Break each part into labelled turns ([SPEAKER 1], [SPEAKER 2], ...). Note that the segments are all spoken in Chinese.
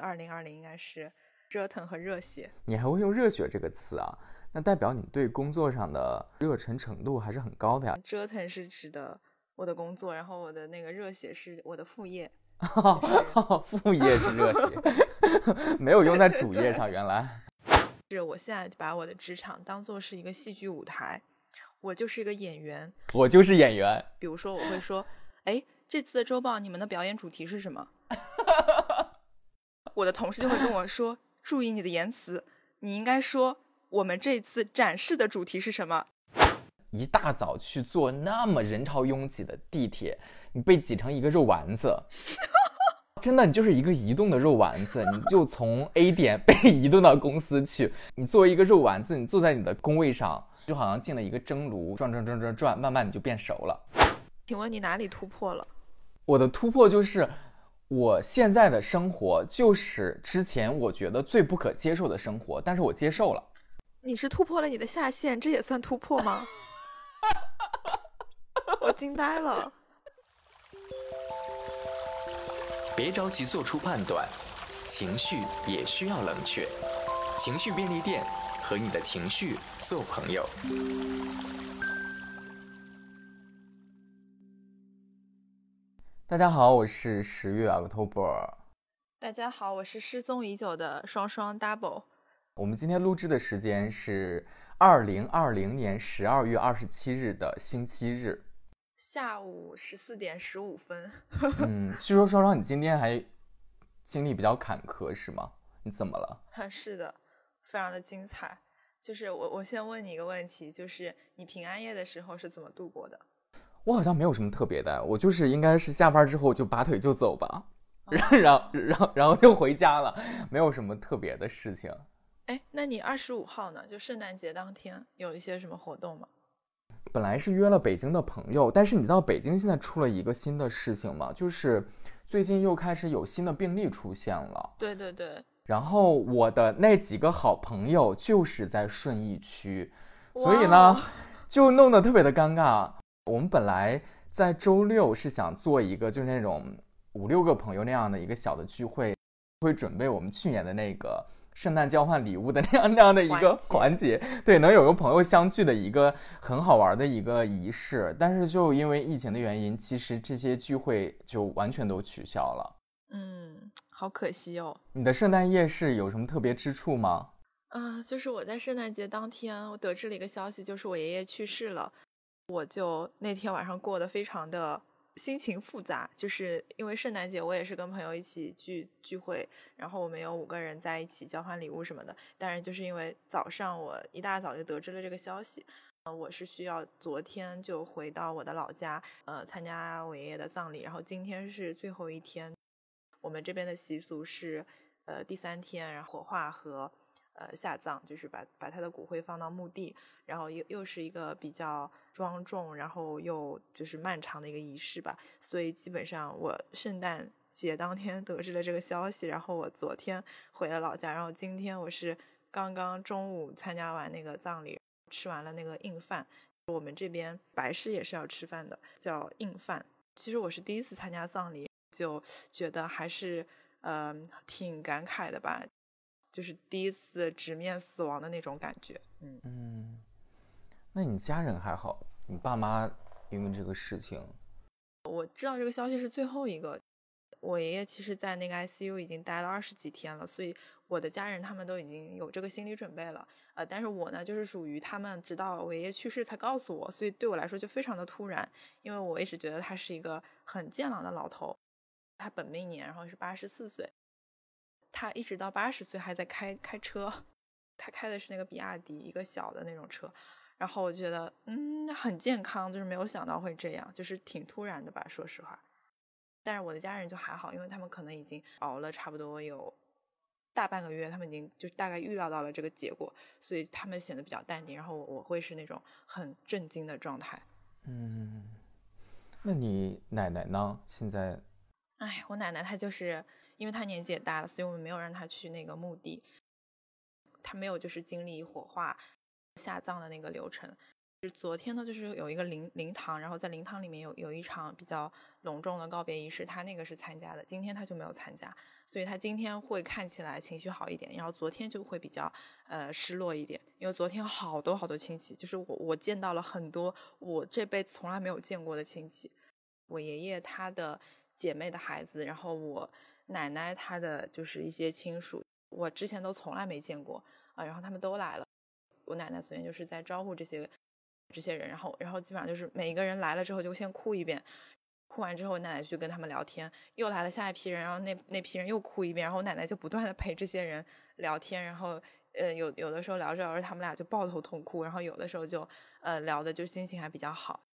[SPEAKER 1] 二零二零应该是折腾和热血。
[SPEAKER 2] 你还会用热血这个词啊？那代表你对工作上的热忱程度还是很高的呀。
[SPEAKER 1] 折腾是指的我的工作，然后我的那个热血是我的副业。
[SPEAKER 2] 副业是热血，没有用在主业上。原来
[SPEAKER 1] 是我现在把我的职场当做是一个戏剧舞台，我就是一个演员，
[SPEAKER 2] 我就是演员。
[SPEAKER 1] 比如说，我会说，哎，这次的周报你们的表演主题是什么？我的同事就会跟我 说，注意你的言辞，你应该说。我们这次展示的主题是什么？
[SPEAKER 2] 一大早去坐那么人潮拥挤的地铁，你被挤成一个肉丸子，真的，你就是一个移动的肉丸子。你就从 A 点被移动到公司去，你作为一个肉丸子，你坐在你的工位上，就好像进了一个蒸炉，转转转转转，慢慢你就变熟了。
[SPEAKER 1] 请问你哪里突破了？
[SPEAKER 2] 我的突破就是，我现在的生活就是之前我觉得最不可接受的生活，但是我接受了。
[SPEAKER 1] 你是突破了你的下限，这也算突破吗？我惊呆了。
[SPEAKER 3] 别着急做出判断，情绪也需要冷却。情绪便利店和你的情绪做朋友。
[SPEAKER 2] 大家好，我是十月 October。
[SPEAKER 1] 大家好，我是失踪已久的双双 Double。
[SPEAKER 2] 我们今天录制的时间是二零二零年十二月二十七日的星期日，
[SPEAKER 1] 下午十四点十五分。
[SPEAKER 2] 嗯，据说双双你今天还经历比较坎坷是吗？你怎么了？
[SPEAKER 1] 是的，非常的精彩。就是我，我先问你一个问题，就是你平安夜的时候是怎么度过的？
[SPEAKER 2] 我好像没有什么特别的，我就是应该是下班之后就拔腿就走吧，然后然后然后然后又回家了，没有什么特别的事情。
[SPEAKER 1] 哎，那你二十五号呢？就圣诞节当天有一些什么活动吗？
[SPEAKER 2] 本来是约了北京的朋友，但是你知道北京现在出了一个新的事情吗？就是最近又开始有新的病例出现了。
[SPEAKER 1] 对对对。
[SPEAKER 2] 然后我的那几个好朋友就是在顺义区，所以呢，就弄得特别的尴尬。我们本来在周六是想做一个就是那种五六个朋友那样的一个小的聚会，会准备我们去年的那个。圣诞交换礼物的那样那样的一个环节，对，能有个朋友相聚的一个很好玩的一个仪式，但是就因为疫情的原因，其实这些聚会就完全都取消了。
[SPEAKER 1] 嗯，好可惜哦。
[SPEAKER 2] 你的圣诞夜是有什么特别之处吗？
[SPEAKER 1] 啊，就是我在圣诞节当天，我得知了一个消息，就是我爷爷去世了，我就那天晚上过得非常的。心情复杂，就是因为圣诞节我也是跟朋友一起聚聚会，然后我们有五个人在一起交换礼物什么的。但是就是因为早上我一大早就得知了这个消息，呃，我是需要昨天就回到我的老家，呃，参加我爷爷的葬礼。然后今天是最后一天，我们这边的习俗是，呃，第三天然后火化和。呃，下葬就是把把他的骨灰放到墓地，然后又又是一个比较庄重，然后又就是漫长的一个仪式吧。所以基本上我圣诞节当天得知了这个消息，然后我昨天回了老家，然后今天我是刚刚中午参加完那个葬礼，吃完了那个硬饭。我们这边白事也是要吃饭的，叫硬饭。其实我是第一次参加葬礼，就觉得还是呃挺感慨的吧。就是第一次直面死亡的那种感觉，嗯
[SPEAKER 2] 嗯，那你家人还好？你爸妈因为这个事情，
[SPEAKER 1] 我知道这个消息是最后一个。我爷爷其实，在那个 ICU 已经待了二十几天了，所以我的家人他们都已经有这个心理准备了。呃，但是我呢，就是属于他们直到我爷爷去世才告诉我，所以对我来说就非常的突然，因为我一直觉得他是一个很健朗的老头，他本命年然后是八十四岁。他一直到八十岁还在开开车，他开的是那个比亚迪，一个小的那种车。然后我觉得，嗯，很健康，就是没有想到会这样，就是挺突然的吧，说实话。但是我的家人就还好，因为他们可能已经熬了差不多有大半个月，他们已经就大概预料到了这个结果，所以他们显得比较淡定。然后我我会是那种很震惊的状态。
[SPEAKER 2] 嗯，那你奶奶呢？现在？
[SPEAKER 1] 哎，我奶奶她就是。因为他年纪也大了，所以我们没有让他去那个墓地，他没有就是经历火化、下葬的那个流程。就昨天呢，就是有一个灵灵堂，然后在灵堂里面有有一场比较隆重的告别仪式，他那个是参加的。今天他就没有参加，所以他今天会看起来情绪好一点，然后昨天就会比较呃失落一点，因为昨天好多好多亲戚，就是我我见到了很多我这辈子从来没有见过的亲戚，我爷爷他的姐妹的孩子，然后我奶奶她的就是一些亲属，我之前都从来没见过啊，然后他们都来了，我奶奶昨天就是在招呼这些这些人，然后然后基本上就是每一个人来了之后就先哭一遍。哭完之后，奶奶去跟他们聊天，又来了下一批人，然后那那批人又哭一遍，然后我奶奶就不断的陪这些人聊天，然后呃有有的时候聊着聊着，他们俩就抱头痛哭，然后有的时候就呃聊的就心情还比较好。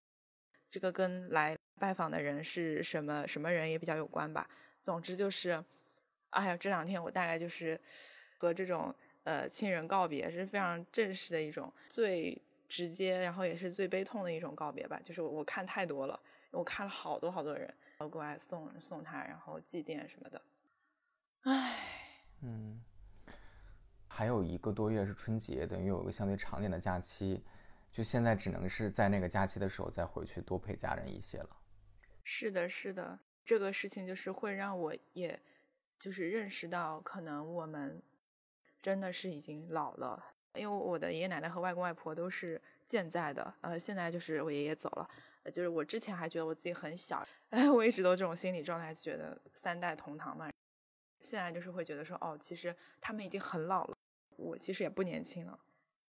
[SPEAKER 1] 这个跟来拜访的人是什么什么人也比较有关吧。总之就是，哎呀，这两天我大概就是和这种呃亲人告别是非常正式的一种最直接，然后也是最悲痛的一种告别吧。就是我看太多了。我看了好多好多人都过来送送他，然后祭奠什么的。唉，
[SPEAKER 2] 嗯，还有一个多月是春节，等于有一个相对长点的假期，就现在只能是在那个假期的时候再回去多陪家人一些了。
[SPEAKER 1] 是的，是的，这个事情就是会让我也就是认识到，可能我们真的是已经老了，因为我的爷爷奶奶和外公外婆都是健在的，呃，现在就是我爷爷走了。就是我之前还觉得我自己很小，哎，我一直都这种心理状态，觉得三代同堂嘛。现在就是会觉得说，哦，其实他们已经很老了，我其实也不年轻了。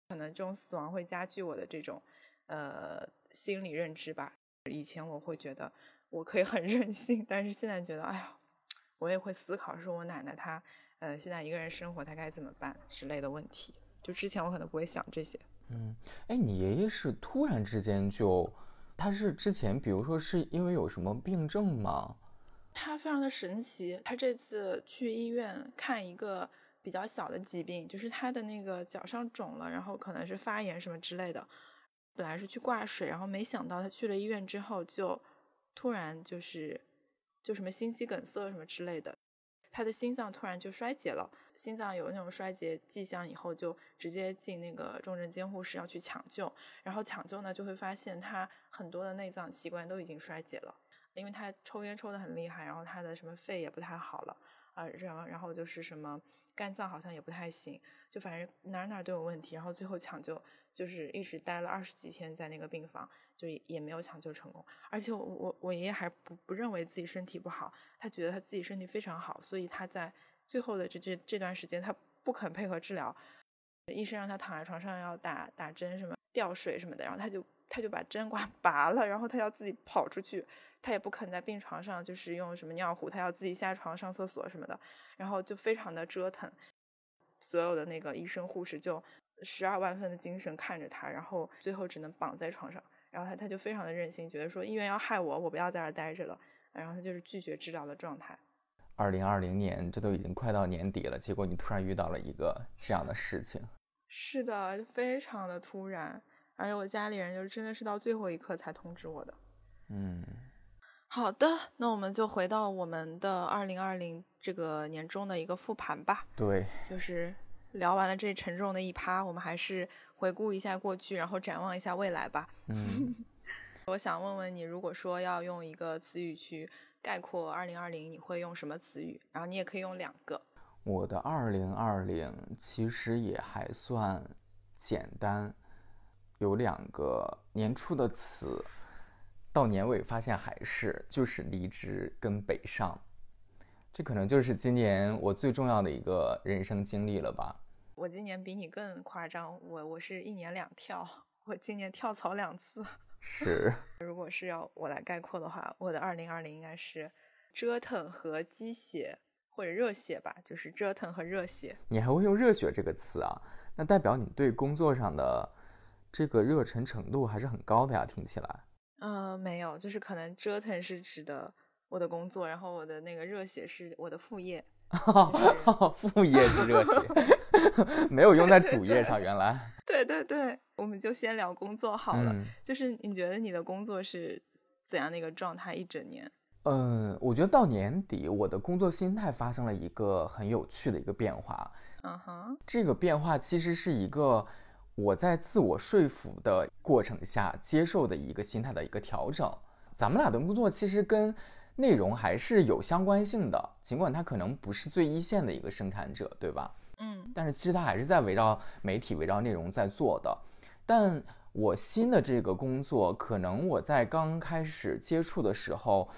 [SPEAKER 1] 可能这种死亡会加剧我的这种呃心理认知吧。以前我会觉得我可以很任性，但是现在觉得，哎呀，我也会思考说我奶奶她呃现在一个人生活，她该怎么办之类的问题。就之前我可能不会想这些。
[SPEAKER 2] 嗯，哎，你爷爷是突然之间就。他是之前，比如说是因为有什么病症吗？
[SPEAKER 1] 他非常的神奇。他这次去医院看一个比较小的疾病，就是他的那个脚上肿了，然后可能是发炎什么之类的。本来是去挂水，然后没想到他去了医院之后，就突然就是就什么心肌梗塞什么之类的。他的心脏突然就衰竭了，心脏有那种衰竭迹象以后，就直接进那个重症监护室要去抢救。然后抢救呢，就会发现他很多的内脏器官都已经衰竭了，因为他抽烟抽的很厉害，然后他的什么肺也不太好了啊，然后然后就是什么肝脏好像也不太行，就反正哪哪都有问题。然后最后抢救就是一直待了二十几天在那个病房。就也没有抢救成功，而且我我我爷爷还不不认为自己身体不好，他觉得他自己身体非常好，所以他在最后的这这这段时间他不肯配合治疗，医生让他躺在床上要打打针什么吊水什么的，然后他就他就把针管 拔了，然后他要自己跑出去，他也不肯在病床上就是用什么尿壶，他要自己下床上厕所什么的，然后就非常的折腾，所有的那个医生护士就十二万分的精神看着他，然后最后只能绑在床上。然后他他就非常的任性，觉得说医院要害我，我不要在这儿待着了。然后他就是拒绝治疗的状态。
[SPEAKER 2] 二零二零年，这都已经快到年底了，结果你突然遇到了一个这样的事情。
[SPEAKER 1] 是的，非常的突然，而且我家里人就是真的是到最后一刻才通知我的。
[SPEAKER 2] 嗯，
[SPEAKER 1] 好的，那我们就回到我们的二零二零这个年终的一个复盘吧。
[SPEAKER 2] 对，
[SPEAKER 1] 就是聊完了这沉重的一趴，我们还是。回顾一下过去，然后展望一下未来吧。
[SPEAKER 2] 嗯，
[SPEAKER 1] 我想问问你，如果说要用一个词语去概括二零二零，你会用什么词语？然后你也可以用两个。
[SPEAKER 2] 我的二零二零其实也还算简单，有两个年初的词，到年尾发现还是就是离职跟北上，这可能就是今年我最重要的一个人生经历了吧。
[SPEAKER 1] 我今年比你更夸张，我我是一年两跳，我今年跳槽两次。
[SPEAKER 2] 是，
[SPEAKER 1] 如果是要我来概括的话，我的二零二零应该是折腾和鸡血或者热血吧，就是折腾和热血。
[SPEAKER 2] 你还会用热血这个词啊？那代表你对工作上的这个热忱程度还是很高的呀，听起来。
[SPEAKER 1] 嗯，没有，就是可能折腾是指的我的工作，然后我的那个热血是我的副业。
[SPEAKER 2] 副业是热血，没有用在主业上。原来，
[SPEAKER 1] 对对对，我们就先聊工作好了。就是你觉得你的工作是怎样的一个状态？一整年？
[SPEAKER 2] 嗯，我觉得到年底，我的工作心态发生了一个很有趣的一个变化。
[SPEAKER 1] 嗯哼，
[SPEAKER 2] 这个变化其实是一个我在自我说服的过程下接受的一个心态的一个调整。咱们俩的工作其实跟内容还是有相关性的，尽管它可能不是最一线的一个生产者，对吧？
[SPEAKER 1] 嗯，
[SPEAKER 2] 但是其实它还是在围绕媒体、围绕内容在做的。但我新的这个工作，可能我在刚开始接触的时候，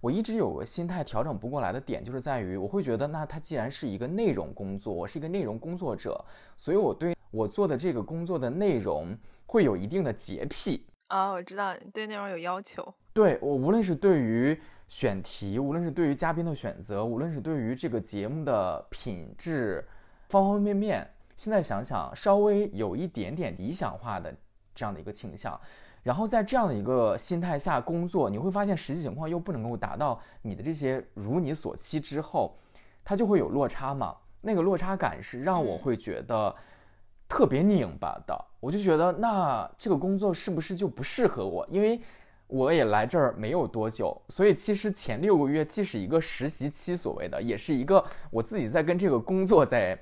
[SPEAKER 2] 我一直有个心态调整不过来的点，就是在于我会觉得，那它既然是一个内容工作，我是一个内容工作者，所以我对我做的这个工作的内容会有一定的洁癖。
[SPEAKER 1] 啊，我知道你对内容有要求。
[SPEAKER 2] 对我，无论是对于选题，无论是对于嘉宾的选择，无论是对于这个节目的品质，方方面面，现在想想，稍微有一点点理想化的这样的一个倾向。然后在这样的一个心态下工作，你会发现实际情况又不能够达到你的这些如你所期之后，它就会有落差嘛。那个落差感是让我会觉得特别拧巴的。我就觉得那这个工作是不是就不适合我？因为我也来这儿没有多久，所以其实前六个月既是一个实习期，所谓的也是一个我自己在跟这个工作在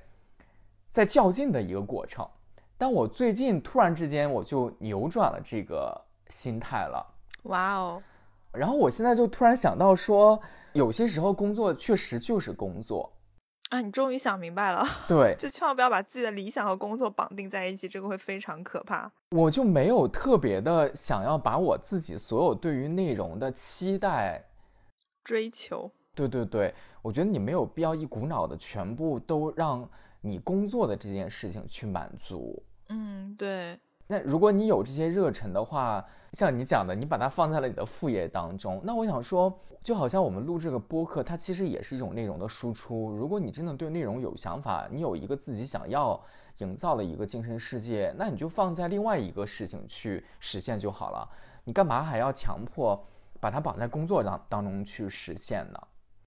[SPEAKER 2] 在较劲的一个过程。但我最近突然之间我就扭转了这个心态了，
[SPEAKER 1] 哇哦！
[SPEAKER 2] 然后我现在就突然想到说，有些时候工作确实就是工作
[SPEAKER 1] 啊！你终于想明白了，
[SPEAKER 2] 对，
[SPEAKER 1] 就千万不要把自己的理想和工作绑定在一起，这个会非常可怕。
[SPEAKER 2] 我就没有特别的想要把我自己所有对于内容的期待、
[SPEAKER 1] 追求，
[SPEAKER 2] 对对对，我觉得你没有必要一股脑的全部都让你工作的这件事情去满足。
[SPEAKER 1] 嗯，对。
[SPEAKER 2] 那如果你有这些热忱的话，像你讲的，你把它放在了你的副业当中，那我想说，就好像我们录这个播客，它其实也是一种内容的输出。如果你真的对内容有想法，你有一个自己想要营造的一个精神世界，那你就放在另外一个事情去实现就好了。你干嘛还要强迫把它绑在工作当当中去实现呢？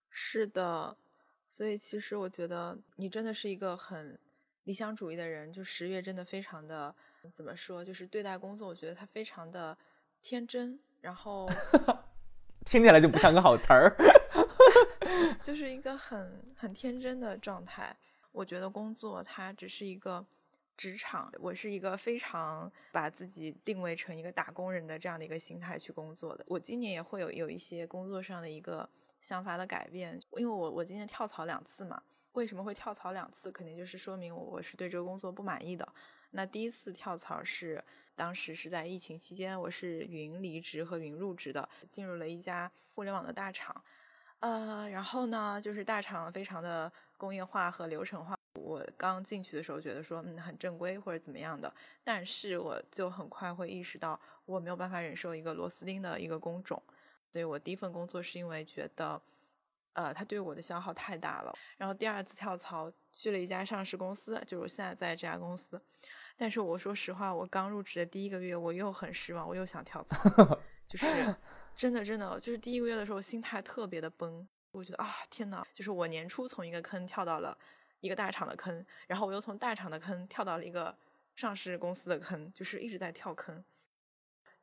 [SPEAKER 1] 是的，所以其实我觉得你真的是一个很。理想主义的人，就十月真的非常的怎么说？就是对待工作，我觉得他非常的天真，然后
[SPEAKER 2] 听起来就不像个好词儿，
[SPEAKER 1] 就是一个很很天真的状态。我觉得工作它只是一个职场，我是一个非常把自己定位成一个打工人的这样的一个心态去工作的。我今年也会有有一些工作上的一个想法的改变，因为我我今年跳槽两次嘛。为什么会跳槽两次？肯定就是说明我是对这个工作不满意的。那第一次跳槽是当时是在疫情期间，我是云离职和云入职的，进入了一家互联网的大厂。呃，然后呢，就是大厂非常的工业化和流程化。我刚进去的时候觉得说，嗯，很正规或者怎么样的，但是我就很快会意识到，我没有办法忍受一个螺丝钉的一个工种。所以我第一份工作是因为觉得。呃，他对我的消耗太大了。然后第二次跳槽去了一家上市公司，就是我现在在这家公司。但是我说实话，我刚入职的第一个月，我又很失望，我又想跳槽。就是真的真的，就是第一个月的时候，心态特别的崩。我觉得啊，天呐，就是我年初从一个坑跳到了一个大厂的坑，然后我又从大厂的坑跳到了一个上市公司的坑，就是一直在跳坑。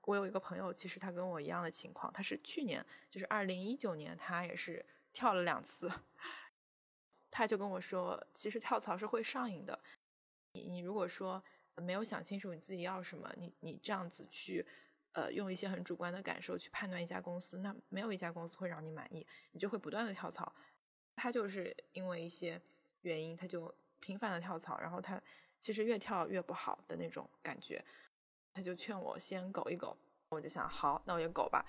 [SPEAKER 1] 我有一个朋友，其实他跟我一样的情况，他是去年，就是二零一九年，他也是。跳了两次，他就跟我说，其实跳槽是会上瘾的。你你如果说没有想清楚你自己要什么，你你这样子去，呃，用一些很主观的感受去判断一家公司，那没有一家公司会让你满意，你就会不断的跳槽。他就是因为一些原因，他就频繁的跳槽，然后他其实越跳越不好的那种感觉，他就劝我先苟一苟。我就想，好，那我就苟吧。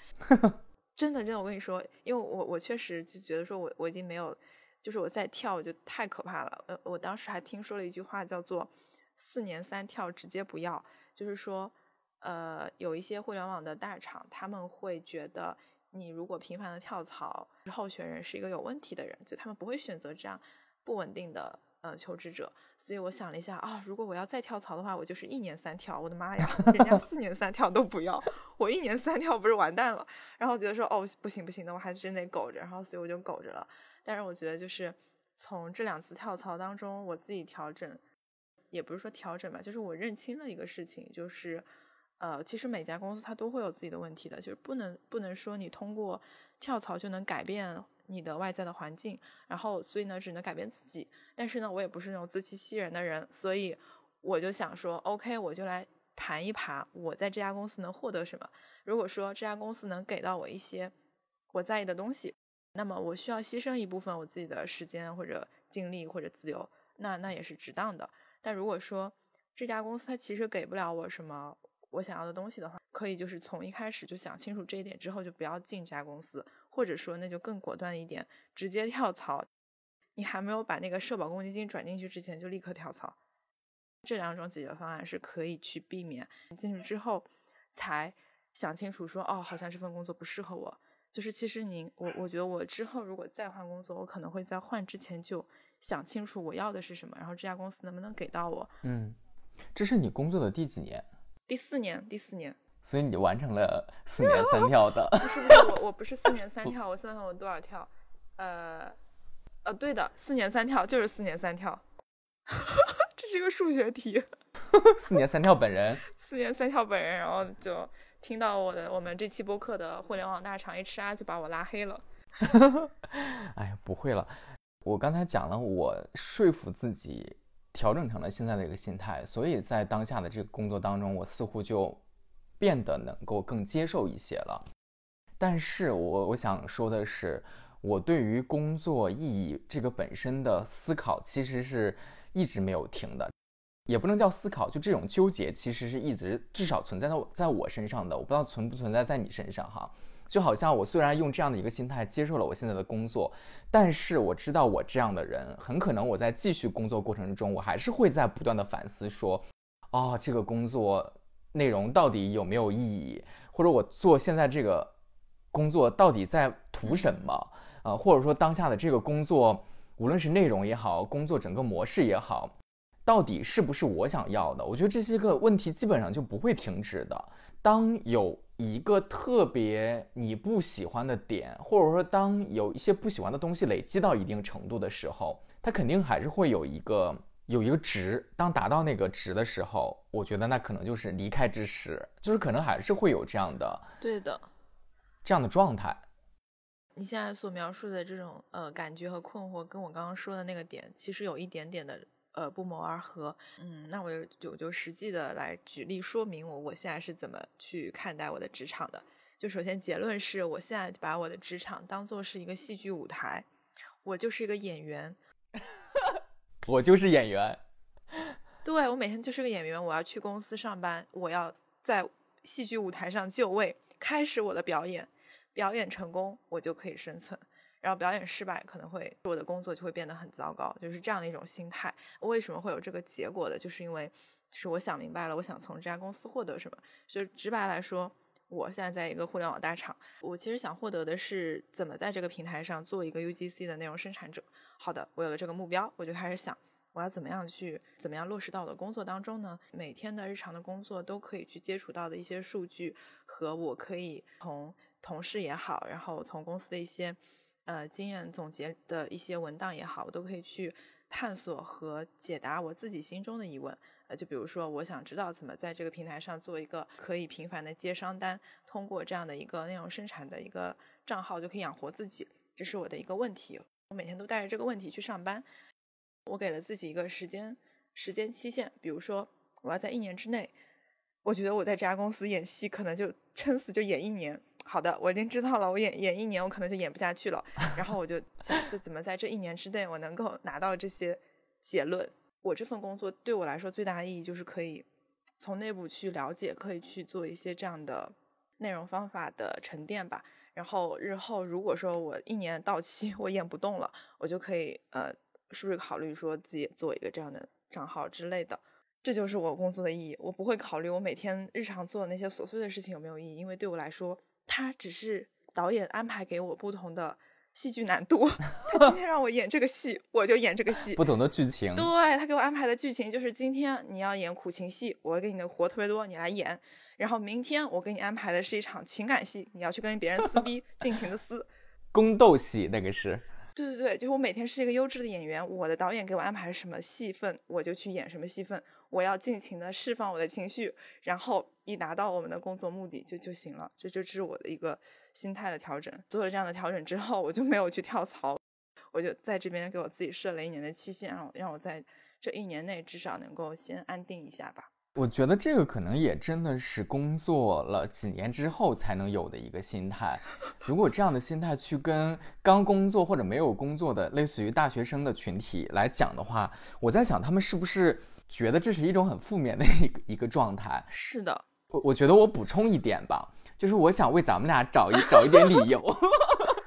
[SPEAKER 1] 真的，真的，我跟你说，因为我我确实就觉得说，我我已经没有，就是我在跳，我就太可怕了。呃，我当时还听说了一句话，叫做“四年三跳，直接不要”，就是说，呃，有一些互联网的大厂，他们会觉得你如果频繁的跳槽，候选人是一个有问题的人，就他们不会选择这样不稳定的。呃，求职者，所以我想了一下啊，如果我要再跳槽的话，我就是一年三跳。我的妈呀，人家四年三跳都不要，我一年三跳不是完蛋了？然后觉得说，哦，不行不行那我还真得苟着。然后所以我就苟着了。但是我觉得就是从这两次跳槽当中，我自己调整，也不是说调整吧，就是我认清了一个事情，就是呃，其实每家公司它都会有自己的问题的，就是不能不能说你通过跳槽就能改变。你的外在的环境，然后所以呢，只能改变自己。但是呢，我也不是那种自欺欺人的人，所以我就想说，OK，我就来盘一盘，我在这家公司能获得什么。如果说这家公司能给到我一些我在意的东西，那么我需要牺牲一部分我自己的时间或者精力或者自由，那那也是值当的。但如果说这家公司它其实给不了我什么我想要的东西的话，可以就是从一开始就想清楚这一点之后，就不要进这家公司，或者说那就更果断一点，直接跳槽。你还没有把那个社保公积金转进去之前，就立刻跳槽。这两种解决方案是可以去避免进去之后才想清楚说哦，好像这份工作不适合我。就是其实您我我觉得我之后如果再换工作，我可能会在换之前就想清楚我要的是什么，然后这家公司能不能给到我。
[SPEAKER 2] 嗯，这是你工作的第几年？
[SPEAKER 1] 第四年，第四年。
[SPEAKER 2] 所以你完成了四年三跳的？
[SPEAKER 1] 不是不是，我我不是四年三跳，我算算我多少跳？呃呃，对的，四年三跳就是四年三跳。这是一个数学题。
[SPEAKER 2] 四年三跳本人。
[SPEAKER 1] 四年三跳本人，然后就听到我的我们这期播客的互联网大厂 HR 就把我拉黑了。
[SPEAKER 2] 哎呀，不会了。我刚才讲了，我说服自己调整成了现在的一个心态，所以在当下的这个工作当中，我似乎就变得能够更接受一些了。但是我我想说的是，我对于工作意义这个本身的思考，其实是。一直没有停的，也不能叫思考，就这种纠结其实是一直至少存在在在我身上的，我不知道存不存在在你身上哈。就好像我虽然用这样的一个心态接受了我现在的工作，但是我知道我这样的人很可能我在继续工作过程中，我还是会在不断的反思说，哦，这个工作内容到底有没有意义，或者我做现在这个工作到底在图什么啊，或者说当下的这个工作。无论是内容也好，工作整个模式也好，到底是不是我想要的？我觉得这些个问题基本上就不会停止的。当有一个特别你不喜欢的点，或者说当有一些不喜欢的东西累积到一定程度的时候，它肯定还是会有一个有一个值。当达到那个值的时候，我觉得那可能就是离开之时，就是可能还是会有这样的，
[SPEAKER 1] 对的，
[SPEAKER 2] 这样的状态。
[SPEAKER 1] 你现在所描述的这种呃感觉和困惑，跟我刚刚说的那个点，其实有一点点的呃不谋而合。嗯，那我就就就实际的来举例说明我我现在是怎么去看待我的职场的。就首先结论是我现在把我的职场当做是一个戏剧舞台，我就是一个演员，
[SPEAKER 2] 我就是演员。
[SPEAKER 1] 对，我每天就是个演员，我要去公司上班，我要在戏剧舞台上就位，开始我的表演。表演成功，我就可以生存；然后表演失败，可能会我的工作就会变得很糟糕。就是这样的一种心态。为什么会有这个结果的？就是因为，就是我想明白了，我想从这家公司获得什么。就直白来说，我现在在一个互联网大厂，我其实想获得的是怎么在这个平台上做一个 UGC 的内容生产者。好的，我有了这个目标，我就开始想，我要怎么样去，怎么样落实到我的工作当中呢？每天的日常的工作都可以去接触到的一些数据，和我可以从。同事也好，然后从公司的一些呃经验总结的一些文档也好，我都可以去探索和解答我自己心中的疑问。呃，就比如说，我想知道怎么在这个平台上做一个可以频繁的接商单，通过这样的一个内容生产的一个账号就可以养活自己，这是我的一个问题。我每天都带着这个问题去上班。我给了自己一个时间时间期限，比如说我要在一年之内，我觉得我在这家公司演戏可能就撑死就演一年。好的，我已经知道了。我演演一年，我可能就演不下去了。然后我就想，这怎么在这一年之内，我能够拿到这些结论。我这份工作对我来说最大的意义就是可以从内部去了解，可以去做一些这样的内容方法的沉淀吧。然后日后如果说我一年到期我演不动了，我就可以呃，是不是考虑说自己做一个这样的账号之类的？这就是我工作的意义。我不会考虑我每天日常做的那些琐碎的事情有没有意义，因为对我来说。他只是导演安排给我不同的戏剧难度。他今天让我演这个戏，我就演这个戏。
[SPEAKER 2] 不同的剧情。
[SPEAKER 1] 对他给我安排的剧情就是：今天你要演苦情戏，我给你的活特别多，你来演。然后明天我给你安排的是一场情感戏，你要去跟别人撕逼，尽情的撕。
[SPEAKER 2] 宫斗戏那个是。
[SPEAKER 1] 对对对，就是我每天是一个优质的演员，我的导演给我安排什么戏份，我就去演什么戏份。我要尽情的释放我的情绪，然后以达到我们的工作目的就就行了。这就是我的一个心态的调整。做了这样的调整之后，我就没有去跳槽，我就在这边给我自己设了一年的期限，让我让我在这一年内至少能够先安定一下吧。
[SPEAKER 2] 我觉得这个可能也真的是工作了几年之后才能有的一个心态。如果这样的心态去跟刚工作或者没有工作的类似于大学生的群体来讲的话，我在想他们是不是觉得这是一种很负面的一个一个状态？
[SPEAKER 1] 是的，
[SPEAKER 2] 我我觉得我补充一点吧，就是我想为咱们俩找一找一点理由。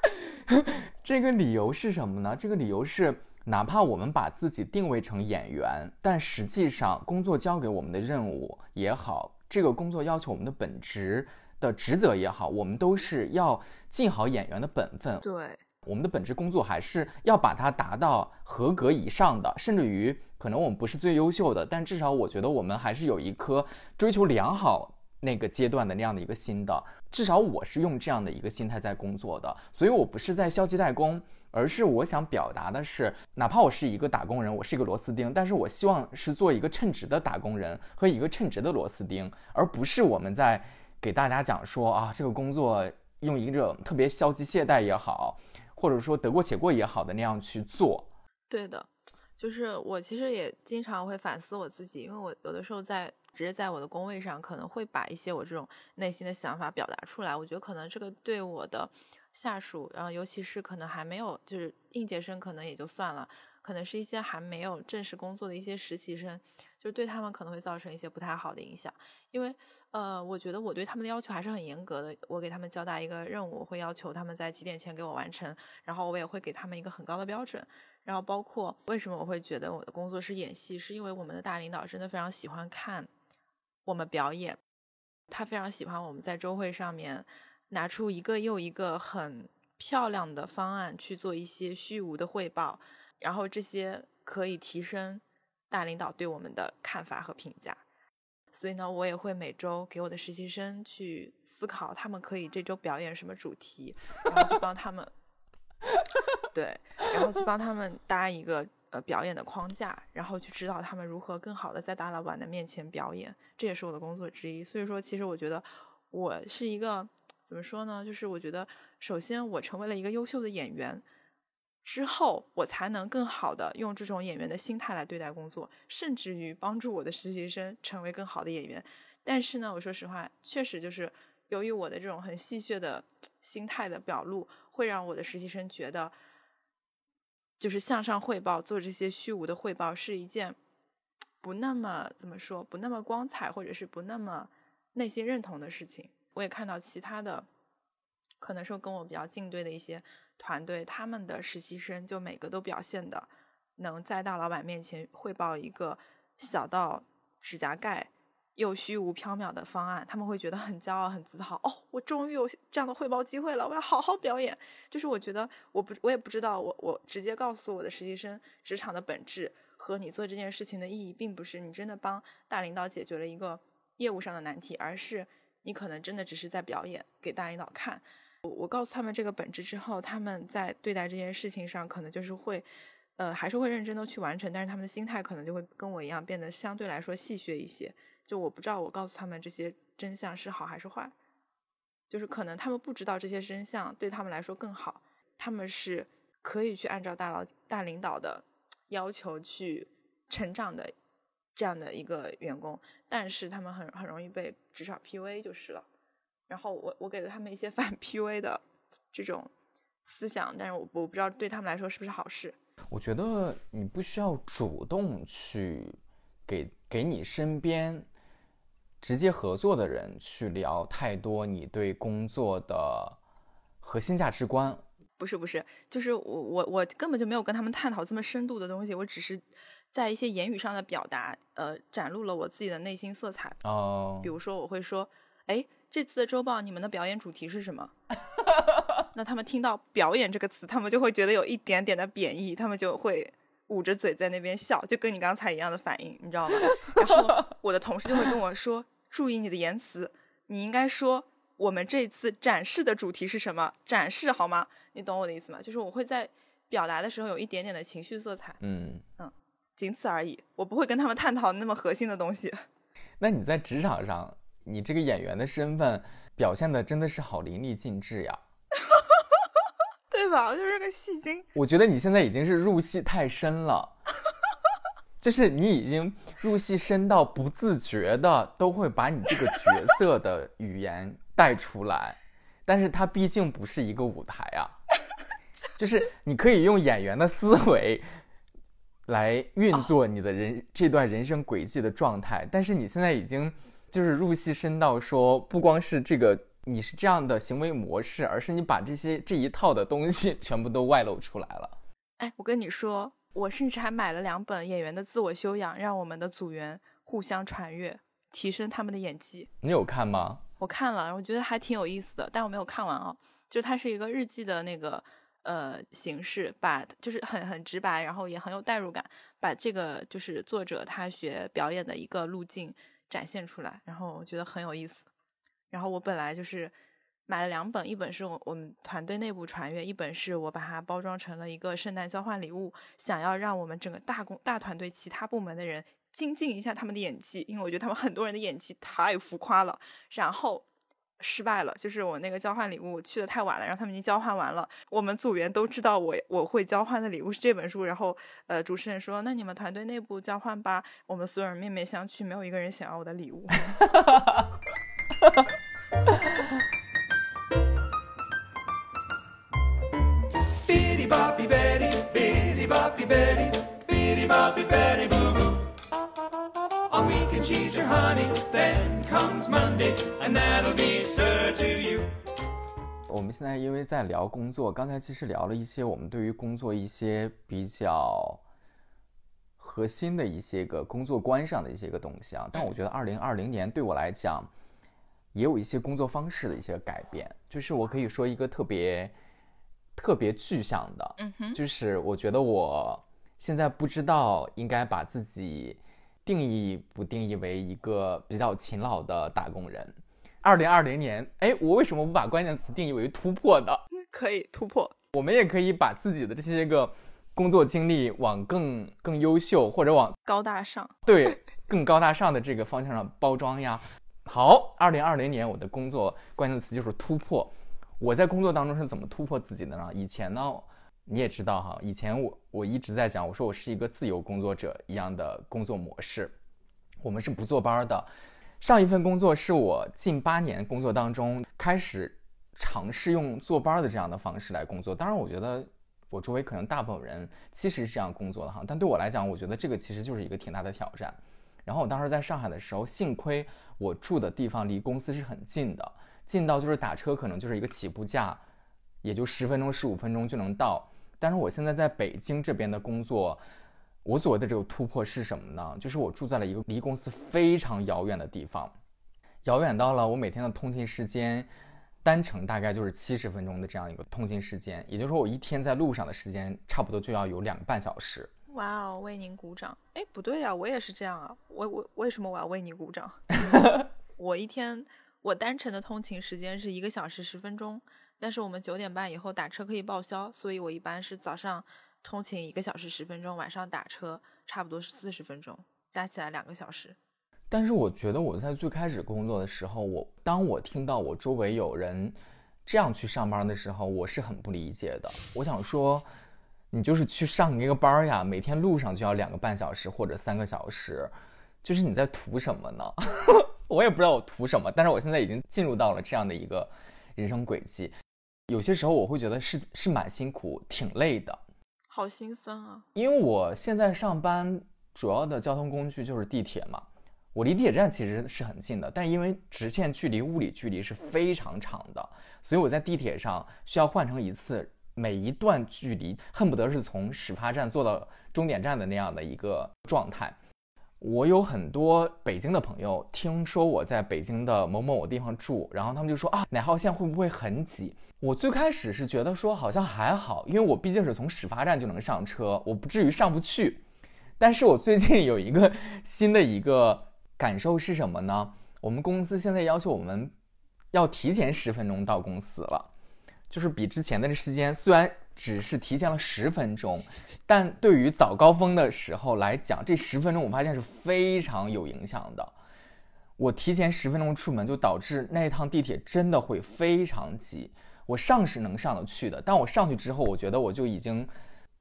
[SPEAKER 2] 这个理由是什么呢？这个理由是。哪怕我们把自己定位成演员，但实际上工作交给我们的任务也好，这个工作要求我们的本职的职责也好，我们都是要尽好演员的本分。
[SPEAKER 1] 对，
[SPEAKER 2] 我们的本职工作还是要把它达到合格以上的，甚至于可能我们不是最优秀的，但至少我觉得我们还是有一颗追求良好那个阶段的那样的一个心的。至少我是用这样的一个心态在工作的，所以我不是在消极怠工。而是我想表达的是，哪怕我是一个打工人，我是一个螺丝钉，但是我希望是做一个称职的打工人和一个称职的螺丝钉，而不是我们在给大家讲说啊，这个工作用一种特别消极懈怠也好，或者说得过且过也好的那样去做。
[SPEAKER 1] 对的，就是我其实也经常会反思我自己，因为我有的时候在直接在我的工位上，可能会把一些我这种内心的想法表达出来。我觉得可能这个对我的。下属，然后尤其是可能还没有，就是应届生可能也就算了，可能是一些还没有正式工作的一些实习生，就对他们可能会造成一些不太好的影响。因为，呃，我觉得我对他们的要求还是很严格的。我给他们交代一个任务，我会要求他们在几点前给我完成，然后我也会给他们一个很高的标准。然后包括为什么我会觉得我的工作是演戏，是因为我们的大领导真的非常喜欢看我们表演，他非常喜欢我们在周会上面。拿出一个又一个很漂亮的方案去做一些虚无的汇报，然后这些可以提升大领导对我们的看法和评价。所以呢，我也会每周给我的实习生去思考，他们可以这周表演什么主题，然后去帮他们，对，然后去帮他们搭一个呃表演的框架，然后去指导他们如何更好的在大老板的面前表演。这也是我的工作之一。所以说，其实我觉得我是一个。怎么说呢？就是我觉得，首先我成为了一个优秀的演员之后，我才能更好的用这种演员的心态来对待工作，甚至于帮助我的实习生成为更好的演员。但是呢，我说实话，确实就是由于我的这种很戏谑的 心态的表露，会让我的实习生觉得，就是向上汇报、做这些虚无的汇报是一件不那么怎么说，不那么光彩，或者是不那么内心认同的事情。我也看到其他的，可能说跟我比较近对的一些团队，他们的实习生就每个都表现的能在大老板面前汇报一个小到指甲盖又虚无缥缈的方案，他们会觉得很骄傲、很自豪。哦，我终于有这样的汇报机会了，我要好好表演。就是我觉得，我不，我也不知道，我我直接告诉我的实习生，职场的本质和你做这件事情的意义，并不是你真的帮大领导解决了一个业务上的难题，而是。你可能真的只是在表演给大领导看。我我告诉他们这个本质之后，他们在对待这件事情上，可能就是会，呃，还是会认真的去完成。但是他们的心态可能就会跟我一样，变得相对来说戏谑一些。就我不知道我告诉他们这些真相是好还是坏，就是可能他们不知道这些真相对他们来说更好。他们是可以去按照大佬大领导的要求去成长的。这样的一个员工，但是他们很很容易被职场 PUA 就是了。然后我我给了他们一些 反 PUA 的这种思想，但是我我不知道对他们来说是不是好事。
[SPEAKER 2] 我觉得你不需要主动去给给你身边直接合作的人去聊太多你对工作的核心价值观。
[SPEAKER 1] 不是不是，就是我我我根本就没有跟他们探讨这么深度的东西，我只是。在一些言语上的表达，呃，展露了我自己的内心色彩。
[SPEAKER 2] 哦，
[SPEAKER 1] 比如说，我会说，哎，这次的周报你们的表演主题是什么？那他们听到“表演”这个词，他们就会觉得有一点点的贬义，他们就会捂着嘴在那边笑，就跟你刚才一样的反应，你知道吗？然后 我的同事就会跟我说，注意你的言辞，你应该说我们这次展示的主题是什么？展示好吗？你懂我的意思吗？就是我会在表达的时候有一点点的情绪色彩。
[SPEAKER 2] 嗯
[SPEAKER 1] 嗯。仅此而已，我不会跟他们探讨那么核心的东西。
[SPEAKER 2] 那你在职场上，你这个演员的身份表现的真的是好淋漓尽致呀，
[SPEAKER 1] 对吧？我就是个戏精。
[SPEAKER 2] 我觉得你现在已经是入戏太深了，就是你已经入戏深到不自觉的都会把你这个角色的语言带出来，但是它毕竟不是一个舞台啊，就是你可以用演员的思维来运作你的人这段人生轨迹的状态，但是你现在已经就是入戏深到说，不光是这个你是这样的行为模式，而是你把这些这一套的东西全部都外露出来了。
[SPEAKER 1] 哎，我跟你说。我甚至还买了两本演员的自我修养，让我们的组员互相传阅，提升他们的演技。
[SPEAKER 2] 你有看吗？
[SPEAKER 1] 我看了，我觉得还挺有意思的，但我没有看完啊。就它是一个日记的那个呃形式，把就是很很直白，然后也很有代入感，把这个就是作者他学表演的一个路径展现出来，然后我觉得很有意思。然后我本来就是。买了两本，一本是我我们团队内部传阅，一本是我把它包装成了一个圣诞交换礼物，想要让我们整个大公大团队其他部门的人精进一下他们的演技，因为我觉得他们很多人的演技太浮夸了。然后失败了，就是我那个交换礼物去的太晚了，然后他们已经交换完了。我们组员都知道我我会交换的礼物是这本书，然后呃主持人说：“那你们团队内部交换吧。”我们所有人面面相觑，没有一个人想要我的礼物。
[SPEAKER 2] 我们现在因为在聊工作，刚才其实聊了一些我们对于工作一些比较核心的一些个工作观上的一些个东西啊。但我觉得二零二零年对我来讲，也有一些工作方式的一些改变，就是我可以说一个特别。特别具象的，
[SPEAKER 1] 嗯哼，
[SPEAKER 2] 就是我觉得我现在不知道应该把自己定义不定义为一个比较勤劳的打工人。二零二零年，哎，我为什么不把关键词定义为突破呢？
[SPEAKER 1] 可以突破，
[SPEAKER 2] 我们也可以把自己的这些个工作经历往更更优秀或者往
[SPEAKER 1] 高大上，
[SPEAKER 2] 对，更高大上的这个方向上包装呀。好，二零二零年我的工作关键词就是突破。我在工作当中是怎么突破自己的呢？以前呢，你也知道哈，以前我我一直在讲，我说我是一个自由工作者一样的工作模式，我们是不坐班的。上一份工作是我近八年工作当中开始尝试用坐班的这样的方式来工作。当然，我觉得我周围可能大部分人其实是这样工作的哈，但对我来讲，我觉得这个其实就是一个挺大的挑战。然后我当时在上海的时候，幸亏我住的地方离公司是很近的。近到就是打车可能就是一个起步价，也就十分钟十五分钟就能到。但是我现在在北京这边的工作，我所谓的这个突破是什么呢？就是我住在了一个离公司非常遥远的地方，遥远到了我每天的通勤时间，单程大概就是七十分钟的这样一个通勤时间，也就是说我一天在路上的时间差不多就要有两个半小时。
[SPEAKER 1] 哇哦，为您鼓掌！哎，不对呀，我也是这样啊，我我为什么我要为你鼓掌？我一天。我单程的通勤时间是一个小时十分钟，但是我们九点半以后打车可以报销，所以我一般是早上通勤一个小时十分钟，晚上打车差不多是四十分钟，加起来两个小时。
[SPEAKER 2] 但是我觉得我在最开始工作的时候，我当我听到我周围有人这样去上班的时候，我是很不理解的。我想说，你就是去上一个班呀，每天路上就要两个半小时或者三个小时，就是你在图什么呢？我也不知道我图什么，但是我现在已经进入到了这样的一个人生轨迹。有些时候我会觉得是是蛮辛苦、挺累的，
[SPEAKER 1] 好心酸啊！
[SPEAKER 2] 因为我现在上班主要的交通工具就是地铁嘛，我离地铁站其实是很近的，但因为直线距离、物理距离是非常长的，所以我在地铁上需要换乘一次，每一段距离恨不得是从始发站坐到终点站的那样的一个状态。我有很多北京的朋友，听说我在北京的某某某地方住，然后他们就说啊，哪号线会不会很挤？我最开始是觉得说好像还好，因为我毕竟是从始发站就能上车，我不至于上不去。但是我最近有一个 新的一个感受是什么呢？我们公司现在要求我们要提前十分钟到公司了，就是比之前的这时间虽然。只是提前了十分钟，但对于早高峰的时候来讲，这十分钟我发现是非常有影响的。我提前十分钟出门，就导致那一趟地铁真的会非常挤。我上是能上得去的，但我上去之后，我觉得我就已经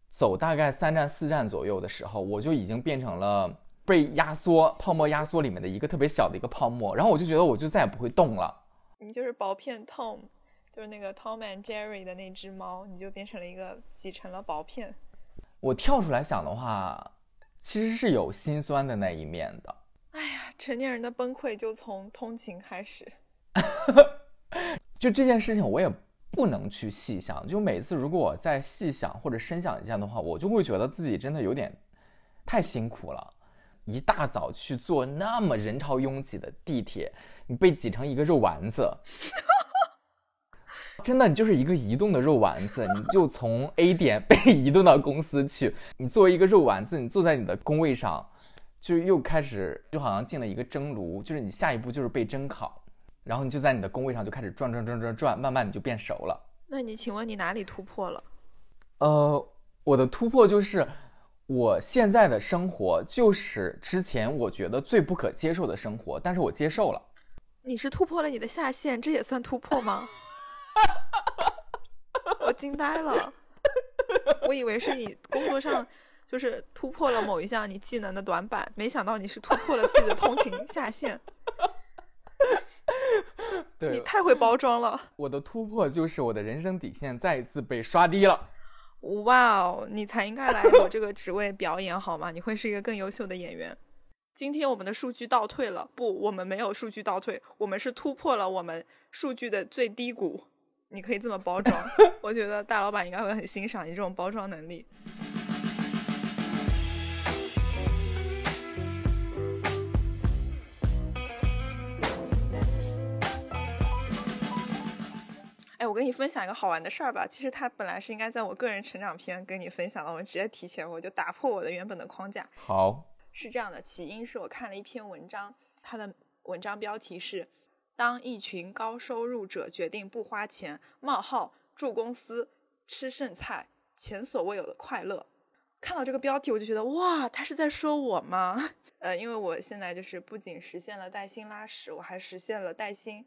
[SPEAKER 2] 走大概三站四站左右的时候，我就已经变成了被压缩泡沫压缩里面的一个特别小的一个泡沫，然后我就觉得我就再也不会动了。
[SPEAKER 1] 你就是薄片 Tom，就是那个 Tom and Jerry 的那只猫，你就变成了一个挤成了薄片。
[SPEAKER 2] 我跳出来想的话，其实是有心酸的那一面的。
[SPEAKER 1] 哎呀，成年人的崩溃就从通勤开始。
[SPEAKER 2] 就这件事情，我也。不能去细想，就每次如果我再细想或者深想一下的话，我就会觉得自己真的有点太辛苦了。一大早去坐那么人潮拥挤的地铁，你被挤成一个肉丸子，真的，你就是一个移动的肉丸子。你就从 A 点 被移动到公司去，你作为一个肉丸子，你坐在你的工位上，就又开始就好像进了一个蒸炉，就是你下一步就是被蒸烤。然后你就在你的工位上就开始转转转转转，慢慢你就变熟了。
[SPEAKER 1] 那你请问你哪里突破了？
[SPEAKER 2] 呃，我的突破就是我现在的生活就是之前我觉得最不可接受的生活，但是我接受了。
[SPEAKER 1] 你是突破了你的下限，这也算突破吗？我惊呆了，我以为是你工作上就是突破了某一项你技能的短板，没想到你是突破了自己的通勤下限。你太会包装了！
[SPEAKER 2] 我的突破就是我的人生底线再一次被刷低了。
[SPEAKER 1] 哇哦，你才应该来我这个职位表演好吗？你会是一个更优秀的演员。今天我们的数据倒退了，不，我们没有数据倒退，我们是突破了我们数据的最低谷。你可以这么包装，我觉得大老板应该会很欣赏你这种包装能力。我跟你分享一个好玩的事儿吧。其实它本来是应该在我个人成长篇跟你分享的，我直接提前我就打破我的原本的框架。
[SPEAKER 2] 好，
[SPEAKER 1] 是这样的，起因是我看了一篇文章，它的文章标题是“当一群高收入者决定不花钱：冒号住公司吃剩菜，前所未有的快乐”。看到这个标题，我就觉得哇，他是在说我吗？呃，因为我现在就是不仅实现了带薪拉屎，我还实现了带薪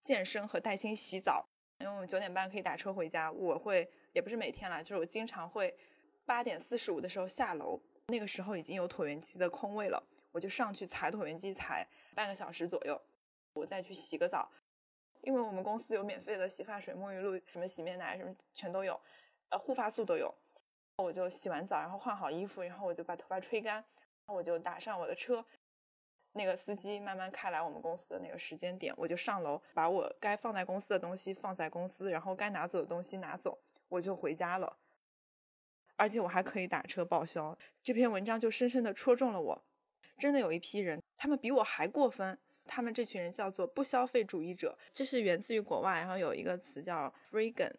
[SPEAKER 1] 健身和带薪洗澡。因为我们九点半可以打车回家，我会也不是每天啦，就是我经常会八点四十五的时候下楼，那个时候已经有椭圆机的空位了，我就上去踩椭圆机踩半个小时左右，我再去洗个澡，因为我们公司有免费的洗发水、沐浴露、什么洗面奶什么全都有，呃护发素都有，我就洗完澡，然后换好衣服，然后我就把头发吹干，然后我就打上我的车。那个司机慢慢开来我们公司的那个时间点，我就上楼把我该放在公司的东西放在公司，然后该拿走的东西拿走，我就回家了。而且我还可以打车报销。这篇文章就深深的戳中了我。真的有一批人，他们比我还过分。他们这群人叫做不消费主义者，这是源自于国外，然后有一个词叫 freegan。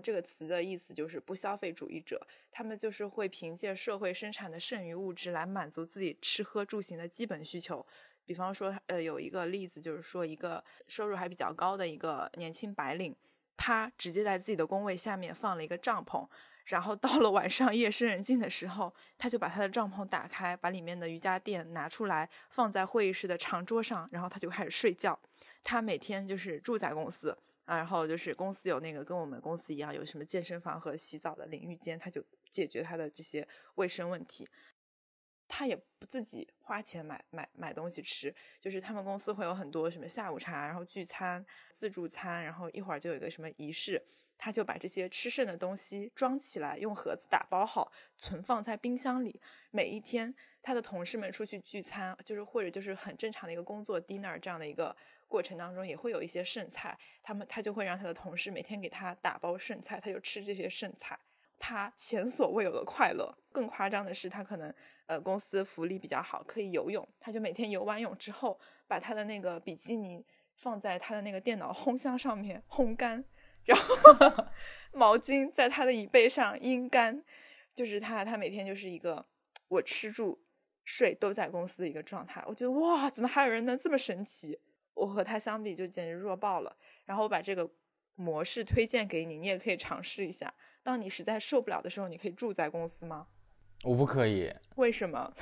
[SPEAKER 1] 这个词的意思就是不消费主义者，他们就是会凭借社会生产的剩余物质来满足自己吃喝住行的基本需求。比方说，呃，有一个例子就是说，一个收入还比较高的一个年轻白领，他直接在自己的工位下面放了一个帐篷，然后到了晚上夜深人静的时候，他就把他的帐篷打开，把里面的瑜伽垫拿出来放在会议室的长桌上，然后他就开始睡觉。他每天就是住在公司。然后就是公司有那个跟我们公司一样有什么健身房和洗澡的淋浴间，他就解决他的这些卫生问题。他也不自己花钱买买买东西吃，就是他们公司会有很多什么下午茶，然后聚餐、自助餐，然后一会儿就有一个什么仪式，他就把这些吃剩的东西装起来，用盒子打包好，存放在冰箱里。每一天，他的同事们出去聚餐，就是或者就是很正常的一个工作 dinner 这样的一个。过程当中也会有一些剩菜，他们他就会让他的同事每天给他打包剩菜，他就吃这些剩菜，他前所未有的快乐。更夸张的是，他可能呃公司福利比较好，可以游泳，他就每天游完泳之后，把他的那个比基尼放在他的那个电脑烘箱上面烘干，然后 毛巾在他的椅背上阴干，就是他他每天就是一个我吃住睡都在公司的一个状态。我觉得哇，怎么还有人能这么神奇？我和他相比就简直弱爆了。然后我把这个模式推荐给你，你也可以尝试一下。当你实在受不了的时候，你可以住在公司吗？
[SPEAKER 2] 我不可以。
[SPEAKER 1] 为什么？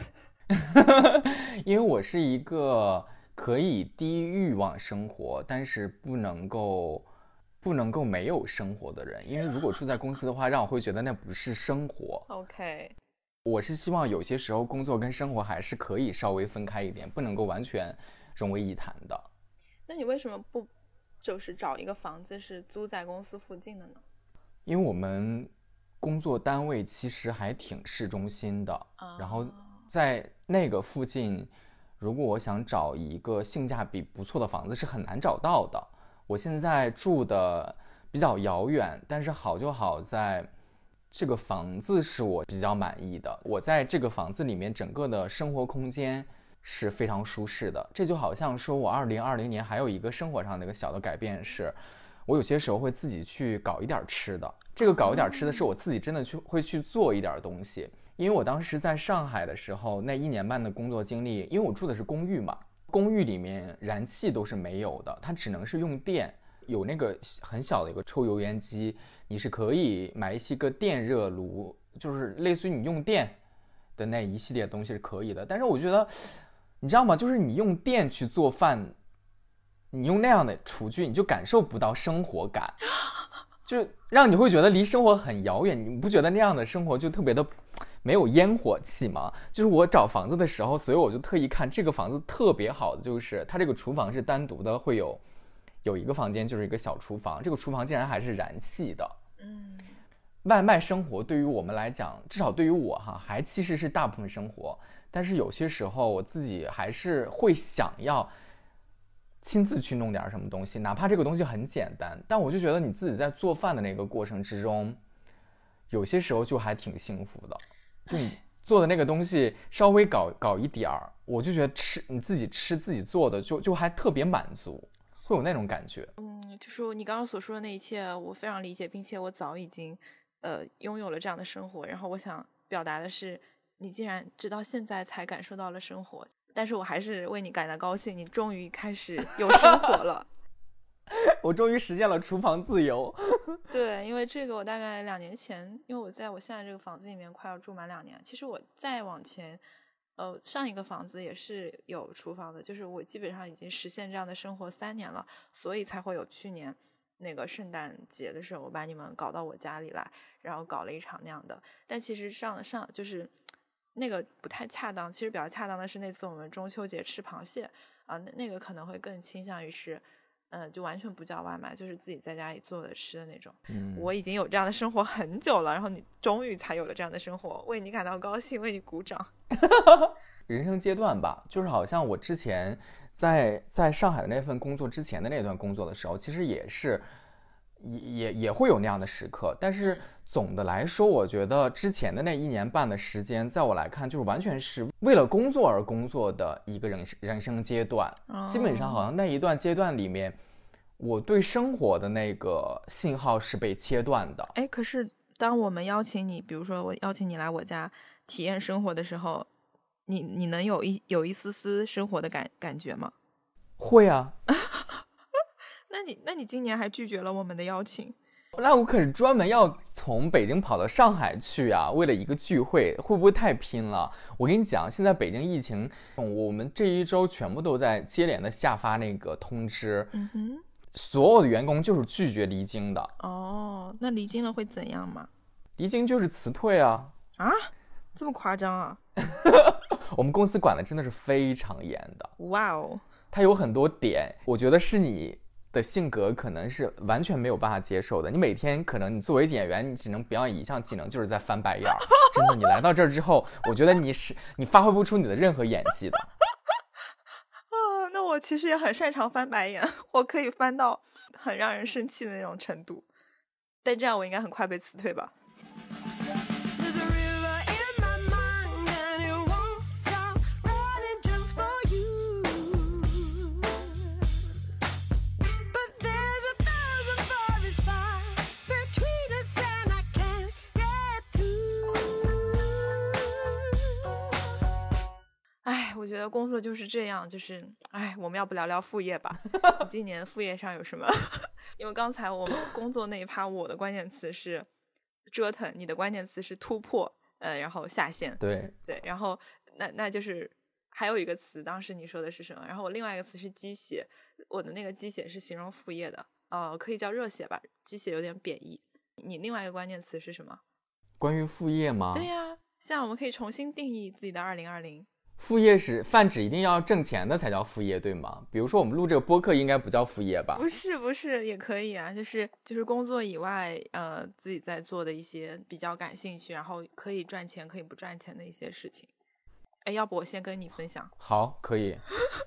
[SPEAKER 2] 因为我是一个可以低欲望生活，但是不能够不能够没有生活的人，因为如果住在公司的话，让我会觉得那不是生活。
[SPEAKER 1] OK，
[SPEAKER 2] 我是希望有些时候工作跟生活还是可以稍微分开一点，不能够完全融为一谈的。
[SPEAKER 1] 那你为什么不就是找一个房子是租在公司附近的呢？
[SPEAKER 2] 因为我们工作单位其实还挺市中心的，然后在那个附近，如果我想找一个性价比不错的房子是很难找到的。我现在住的比较遥远，但是好就好在，这个房子是我比较满意的。我在这个房子里面，整个的生活空间是非常舒适的。这就好像说，我二零二零年还有一个生活上的一个小的改变是，我有些时候会自己去搞一点吃的。这个搞一点吃的是我自己真的去会去做一点东西，因为我当时在上海的时候，那一年半的工作经历，因为我住的是公寓嘛，公寓里面燃气都是没有的，它只能是用电，有那个很小的一个抽油烟机，你是可以买一些个电热炉，就是类似于你用电的那一系列东西是可以的。但是我觉得，你知道吗？就是你用电去做饭，你用那样的厨具，你就感受不到生活感。就让你会觉得离生活很遥远，你不觉得那样的生活就特别的没有烟火气吗？就是我找房子的时候，所以我就特意看这个房子特别好的，就是它这个厨房是单独的，会有有一个房间就是一个小厨房，这个厨房竟然还是燃气的。
[SPEAKER 1] 嗯，
[SPEAKER 2] 外卖生活对于我们来讲，至少对于我哈，还其实是大部分生活，但是有些时候我自己还是会想要。亲自去弄点什么东西，哪怕这个东西很简单，但我就觉得你自己在做饭的那个过程之中，有些时候就还挺幸福的。就你做的那个东西稍微搞搞一点儿，我就觉得吃你自己吃自己做的就就还特别满足，会有那种感觉。
[SPEAKER 1] 嗯，就是你刚刚所说的那一切，我非常理解，并且我早已经呃拥有了这样的生活。然后我想表达的是，你竟然直到现在才感受到了生活。但是我还是为你感到高兴，你终于开始有生活了。
[SPEAKER 2] 我终于实现了厨房自由。
[SPEAKER 1] 对，因为这个我大概两年前，因为我在我现在这个房子里面快要住满两年。其实我再往前，呃，上一个房子也是有厨房的，就是我基本上已经实现这样的生活三年了，所以才会有去年那个圣诞节的时候，我把你们搞到我家里来，然后搞了一场那样的。但其实上上就是。那个不太恰当，其实比较恰当的是那次我们中秋节吃螃蟹啊，那那个可能会更倾向于是，嗯，就完全不叫外卖，就是自己在家里做的吃的那种。
[SPEAKER 2] 嗯，
[SPEAKER 1] 我已经有这样的生活很久了，然后你终于才有了这样的生活，为你感到高兴，为你鼓掌。
[SPEAKER 2] 人生阶段吧，就是好像我之前在在上海的那份工作之前的那段工作的时候，其实也是也也也会有那样的时刻，但是。总的来说，我觉得之前的那一年半的时间，在我来看，就是完全是为了工作而工作的一个人人生阶段。
[SPEAKER 1] 哦、
[SPEAKER 2] 基本上，好像那一段阶段里面，我对生活的那个信号是被切断的。
[SPEAKER 1] 哎，可是当我们邀请你，比如说我邀请你来我家体验生活的时候，你你能有一有一丝丝生活的感感觉吗？
[SPEAKER 2] 会啊。
[SPEAKER 1] 那你那你今年还拒绝了我们的邀請？
[SPEAKER 2] 那我可是专门要从北京跑到上海去啊！为了一个聚会，会不会太拼了？我跟你讲，现在北京疫情，我们这一周全部都在接连的下发那个通知，
[SPEAKER 1] 嗯哼，
[SPEAKER 2] 所有的员工就是拒绝离京的。
[SPEAKER 1] 哦，那离京了会怎样吗？
[SPEAKER 2] 离京就是辞退啊！
[SPEAKER 1] 啊，这么夸张啊？
[SPEAKER 2] 我们公司管的真的是非常严的。
[SPEAKER 1] 哇哦，
[SPEAKER 2] 它有很多点，我觉得是你。的性格可能是完全没有办法接受的。你每天可能你作为演员，你只能表演一项技能，就是在翻白眼儿。真的，你来到这儿之后，我觉得你是你发挥不出你的任何演技的。
[SPEAKER 1] 啊，那我其实也很擅长翻白眼，我可以翻到很让人生气的那种程度。但这样我应该很快被辞退吧。我觉得工作就是这样，就是，哎，我们要不聊聊副业吧？你今年副业上有什么？因为刚才我们 工作那一趴，我的关键词是折腾，你的关键词是突破，呃，然后下线。
[SPEAKER 2] 对
[SPEAKER 1] 对，然后那那就是还有一个词，当时你说的是什么？然后我另外一个词是鸡血，我的那个鸡血是形容副业的，呃，可以叫热血吧，鸡血有点贬义。你另外一个关键词是什么？
[SPEAKER 2] 关于副业吗？
[SPEAKER 1] 对呀，现在我们可以重新定义自己的二零二零。
[SPEAKER 2] 副业是泛指一定要挣钱的才叫副业，对吗？比如说我们录这个播客应该不叫副业吧？
[SPEAKER 1] 不是，不是，也可以啊，就是就是工作以外，呃，自己在做的一些比较感兴趣，然后可以赚钱可以不赚钱的一些事情。哎，要不我先跟你分享？
[SPEAKER 2] 好，可以。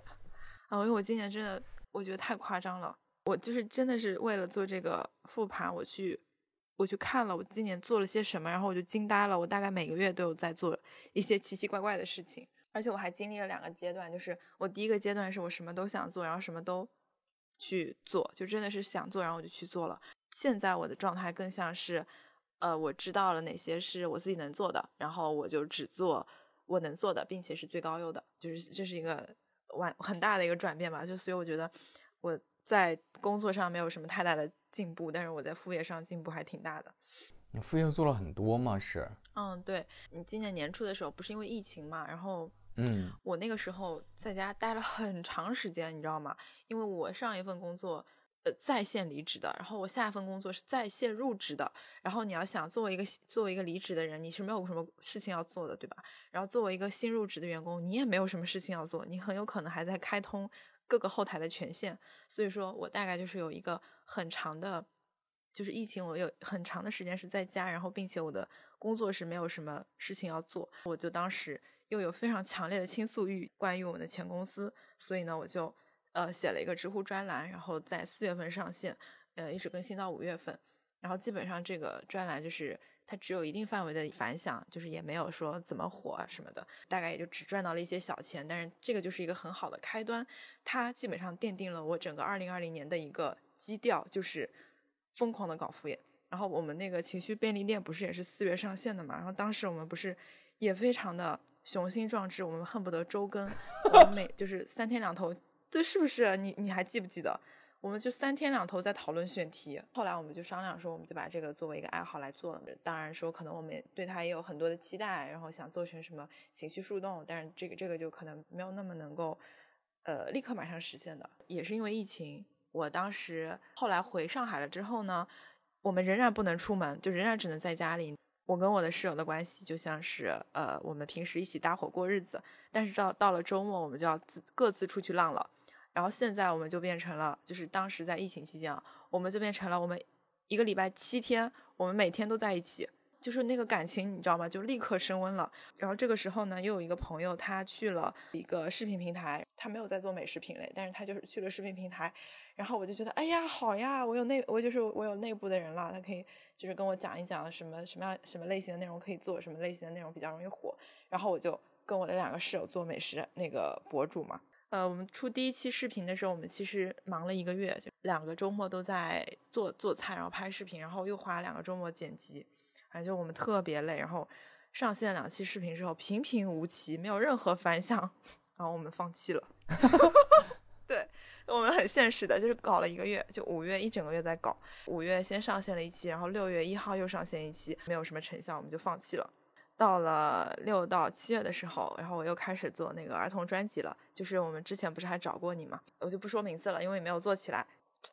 [SPEAKER 1] 啊，因为我今年真的我觉得太夸张了，我就是真的是为了做这个复盘，我去我去看了我今年做了些什么，然后我就惊呆了。我大概每个月都有在做一些奇奇怪怪的事情。而且我还经历了两个阶段，就是我第一个阶段是我什么都想做，然后什么都去做，就真的是想做，然后我就去做了。现在我的状态更像是，呃，我知道了哪些是我自己能做的，然后我就只做我能做的，并且是最高优的，就是这是一个完很大的一个转变吧。就所以我觉得我在工作上没有什么太大的进步，但是我在副业上进步还挺大的。
[SPEAKER 2] 你副业做了很多吗？是？
[SPEAKER 1] 嗯，对你今年年初的时候不是因为疫情嘛，然后。
[SPEAKER 2] 嗯，
[SPEAKER 1] 我那个时候在家待了很长时间，你知道吗？因为我上一份工作，呃，在线离职的，然后我下一份工作是在线入职的。然后你要想，作为一个作为一个离职的人，你是没有什么事情要做的，对吧？然后作为一个新入职的员工，你也没有什么事情要做，你很有可能还在开通各个后台的权限。所以说我大概就是有一个很长的，就是疫情，我有很长的时间是在家，然后并且我的工作是没有什么事情要做，我就当时。又有非常强烈的倾诉欲，关于我们的前公司，所以呢，我就呃写了一个知乎专栏，然后在四月份上线，呃，一直更新到五月份，然后基本上这个专栏就是它只有一定范围的反响，就是也没有说怎么火什么的，大概也就只赚到了一些小钱，但是这个就是一个很好的开端，它基本上奠定了我整个二零二零年的一个基调，就是疯狂的搞副业。然后我们那个情绪便利店不是也是四月上线的嘛，然后当时我们不是也非常的。雄心壮志，我们恨不得周更，我们每 就是三天两头，对，是不是？你你还记不记得？我们就三天两头在讨论选题。后来我们就商量说，我们就把这个作为一个爱好来做了。当然说，可能我们对它也有很多的期待，然后想做成什么情绪树洞，但是这个这个就可能没有那么能够，呃，立刻马上实现的。也是因为疫情，我当时后来回上海了之后呢，我们仍然不能出门，就仍然只能在家里。我跟我的室友的关系就像是，呃，我们平时一起搭伙过日子，但是到到了周末，我们就要自各自出去浪了。然后现在我们就变成了，就是当时在疫情期间啊，我们就变成了我们一个礼拜七天，我们每天都在一起。就是那个感情，你知道吗？就立刻升温了。然后这个时候呢，又有一个朋友，他去了一个视频平台，他没有在做美食品类，但是他就是去了视频平台。然后我就觉得，哎呀，好呀，我有内，我就是我有内部的人了，他可以就是跟我讲一讲什么什么样什么类型的内容可以做，什么类型的内容比较容易火。然后我就跟我的两个室友做美食那个博主嘛。呃，我们出第一期视频的时候，我们其实忙了一个月，就两个周末都在做做菜，然后拍视频，然后又花两个周末剪辑。反正就我们特别累，然后上线两期视频之后平平无奇，没有任何反响，然后我们放弃了。对我们很现实的，就是搞了一个月，就五月一整个月在搞。五月先上线了一期，然后六月一号又上线一期，没有什么成效，我们就放弃了。到了六到七月的时候，然后我又开始做那个儿童专辑了，就是我们之前不是还找过你吗？我就不说名字了，因为没有做起来。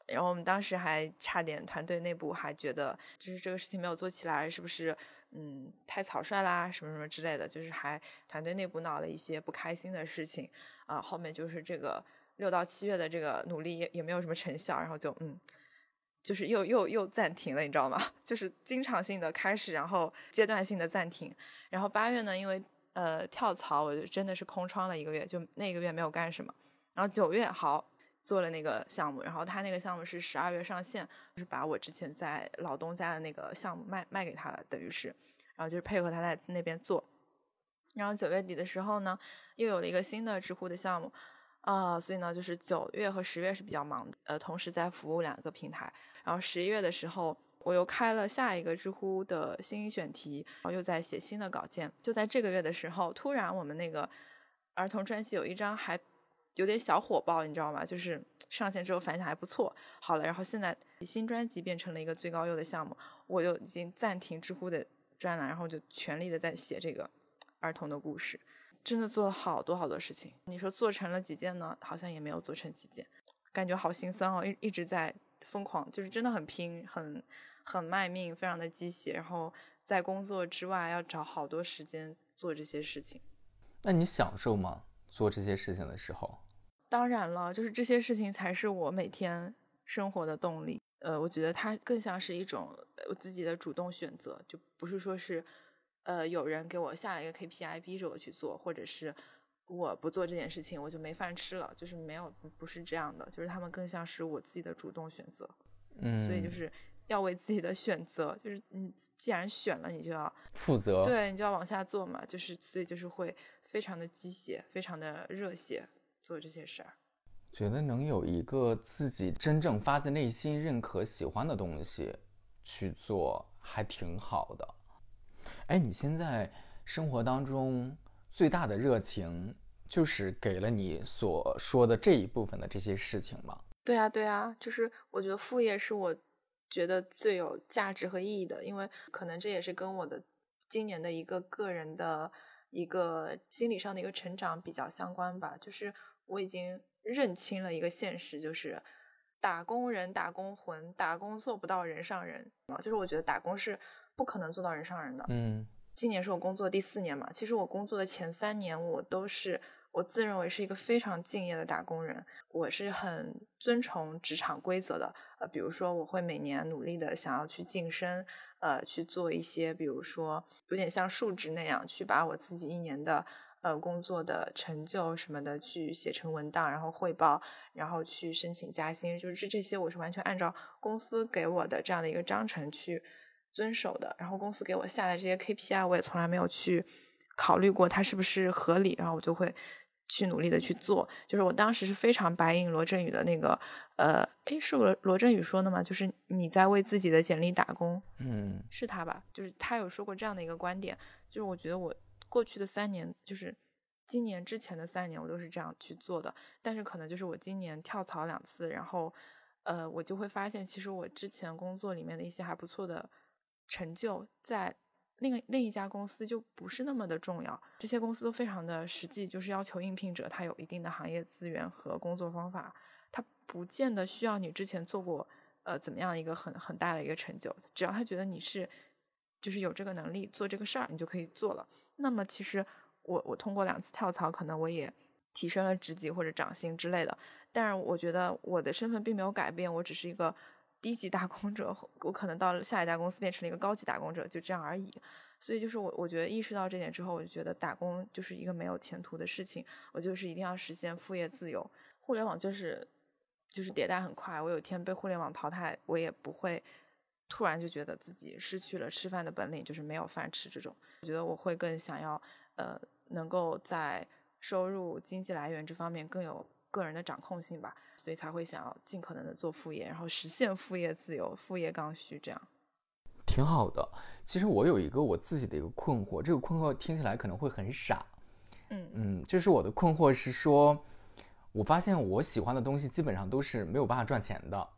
[SPEAKER 1] 然后我们当时还差点，团队内部还觉得就是这个事情没有做起来，是不是嗯太草率啦，什么什么之类的，就是还团队内部闹了一些不开心的事情啊。后面就是这个六到七月的这个努力也没有什么成效，然后就嗯，就是又又又暂停了，你知道吗？就是经常性的开始，然后阶段性的暂停。然后八月呢，因为呃跳槽，我就真的是空窗了一个月，就那个月没有干什么。然后九月好。做了那个项目，然后他那个项目是十二月上线，就是把我之前在老东家的那个项目卖卖给他了，等于是，然后就是配合他在那边做。然后九月底的时候呢，又有了一个新的知乎的项目，啊，所以呢，就是九月和十月是比较忙的，呃，同时在服务两个平台。然后十一月的时候，我又开了下一个知乎的新选题，然后又在写新的稿件。就在这个月的时候，突然我们那个儿童专辑有一张还。有点小火爆，你知道吗？就是上线之后反响还不错。好了，然后现在新专辑变成了一个最高优的项目，我就已经暂停知乎的专栏，然后就全力的在写这个儿童的故事。真的做了好多好多事情。你说做成了几件呢？好像也没有做成几件，感觉好心酸哦。一一直在疯狂，就是真的很拼，很很卖命，非常的鸡血。然后在工作之外要找好多时间做这些事情。
[SPEAKER 2] 那你享受吗？做这些事情的时候？
[SPEAKER 1] 当然了，就是这些事情才是我每天生活的动力。呃，我觉得它更像是一种我自己的主动选择，就不是说是呃有人给我下了一个 KPI 逼着我去做，或者是我不做这件事情我就没饭吃了，就是没有不不是这样的，就是他们更像是我自己的主动选择。
[SPEAKER 2] 嗯，
[SPEAKER 1] 所以就是要为自己的选择，就是你既然选了，你就要
[SPEAKER 2] 负责，
[SPEAKER 1] 对你就要往下做嘛，就是所以就是会非常的鸡血，非常的热血做这些事儿。
[SPEAKER 2] 觉得能有一个自己真正发自内心认可、喜欢的东西去做，还挺好的。哎，你现在生活当中最大的热情，就是给了你所说的这一部分的这些事情吗？
[SPEAKER 1] 对啊，对啊，就是我觉得副业是我觉得最有价值和意义的，因为可能这也是跟我的今年的一个个人的一个心理上的一个成长比较相关吧。就是我已经认清了一个现实，就是打工人、打工魂，打工做不到人上人啊。就是我觉得打工是不可能做到人上人的。
[SPEAKER 2] 嗯，
[SPEAKER 1] 今年是我工作第四年嘛，其实我工作的前三年我都是。我自认为是一个非常敬业的打工人，我是很遵从职场规则的。呃，比如说我会每年努力的想要去晋升，呃，去做一些，比如说有点像述职那样，去把我自己一年的呃工作的成就什么的去写成文档，然后汇报，然后去申请加薪，就是这些我是完全按照公司给我的这样的一个章程去遵守的。然后公司给我下的这些 KPI，我也从来没有去考虑过它是不是合理，然后我就会。去努力的去做，就是我当时是非常白应罗振宇的那个，呃，诶，是罗罗振宇说的吗？就是你在为自己的简历打工，
[SPEAKER 2] 嗯，
[SPEAKER 1] 是他吧？就是他有说过这样的一个观点，就是我觉得我过去的三年，就是今年之前的三年，我都是这样去做的，但是可能就是我今年跳槽两次，然后，呃，我就会发现，其实我之前工作里面的一些还不错的成就，在。另另一家公司就不是那么的重要，这些公司都非常的实际，就是要求应聘者他有一定的行业资源和工作方法，他不见得需要你之前做过呃怎么样一个很很大的一个成就，只要他觉得你是就是有这个能力做这个事儿，你就可以做了。那么其实我我通过两次跳槽，可能我也提升了职级或者涨薪之类的，但是我觉得我的身份并没有改变，我只是一个。低级打工者，我可能到了下一家公司变成了一个高级打工者，就这样而已。所以就是我，我觉得意识到这点之后，我就觉得打工就是一个没有前途的事情。我就是一定要实现副业自由。互联网就是就是迭代很快，我有一天被互联网淘汰，我也不会突然就觉得自己失去了吃饭的本领，就是没有饭吃这种。我觉得我会更想要呃，能够在收入、经济来源这方面更有个人的掌控性吧。所以才会想要尽可能的做副业，然后实现副业自由、副业刚需，这样
[SPEAKER 2] 挺好的。其实我有一个我自己的一个困惑，这个困惑听起来可能会很傻，
[SPEAKER 1] 嗯
[SPEAKER 2] 嗯，就是我的困惑是说，我发现我喜欢的东西基本上都是没有办法赚钱的，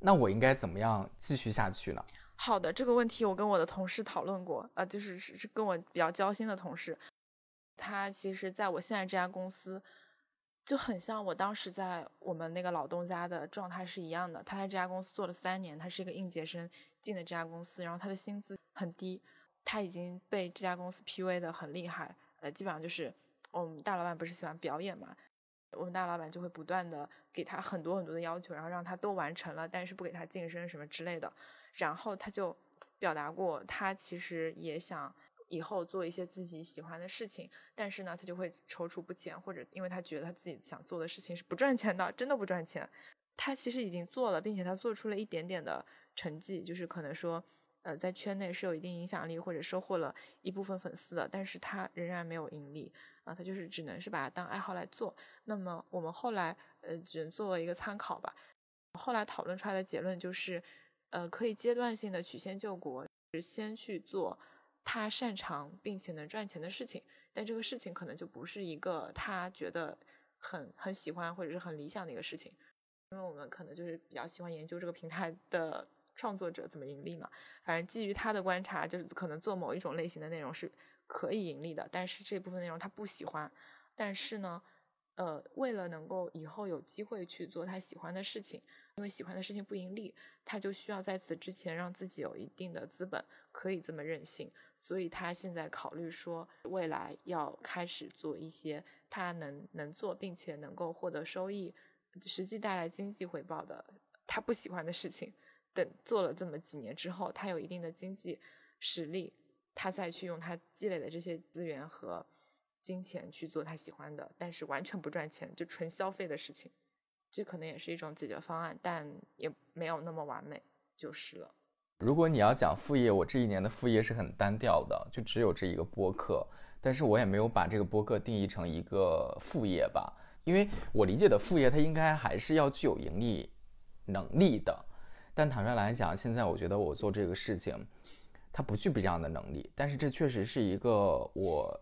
[SPEAKER 2] 那我应该怎么样继续下去呢？
[SPEAKER 1] 好的，这个问题我跟我的同事讨论过，呃，就是是是跟我比较交心的同事，他其实在我现在这家公司。就很像我当时在我们那个老东家的状态是一样的。他在这家公司做了三年，他是一个应届生进的这家公司，然后他的薪资很低，他已经被这家公司 PUA 的很厉害。呃，基本上就是我们大老板不是喜欢表演嘛，我们大老板就会不断的给他很多很多的要求，然后让他都完成了，但是不给他晋升什么之类的。然后他就表达过，他其实也想。以后做一些自己喜欢的事情，但是呢，他就会踌躇不前，或者因为他觉得他自己想做的事情是不赚钱的，真的不赚钱。他其实已经做了，并且他做出了一点点的成绩，就是可能说，呃，在圈内是有一定影响力或者收获了一部分粉丝的，但是他仍然没有盈利啊，他就是只能是把它当爱好来做。那么我们后来，呃，只能作为一个参考吧。后来讨论出来的结论就是，呃，可以阶段性的曲线救国，是先去做。他擅长并且能赚钱的事情，但这个事情可能就不是一个他觉得很很喜欢或者是很理想的一个事情，因为我们可能就是比较喜欢研究这个平台的创作者怎么盈利嘛。反正基于他的观察，就是可能做某一种类型的内容是可以盈利的，但是这部分内容他不喜欢。但是呢，呃，为了能够以后有机会去做他喜欢的事情，因为喜欢的事情不盈利，他就需要在此之前让自己有一定的资本，可以这么任性。所以他现在考虑说，未来要开始做一些他能能做并且能够获得收益、实际带来经济回报的他不喜欢的事情。等做了这么几年之后，他有一定的经济实力，他再去用他积累的这些资源和。金钱去做他喜欢的，但是完全不赚钱，就纯消费的事情，这可能也是一种解决方案，但也没有那么完美，就是了。
[SPEAKER 2] 如果你要讲副业，我这一年的副业是很单调的，就只有这一个播客，但是我也没有把这个播客定义成一个副业吧，因为我理解的副业，它应该还是要具有盈利能力的。但坦率来讲，现在我觉得我做这个事情，它不具备这样的能力，但是这确实是一个我。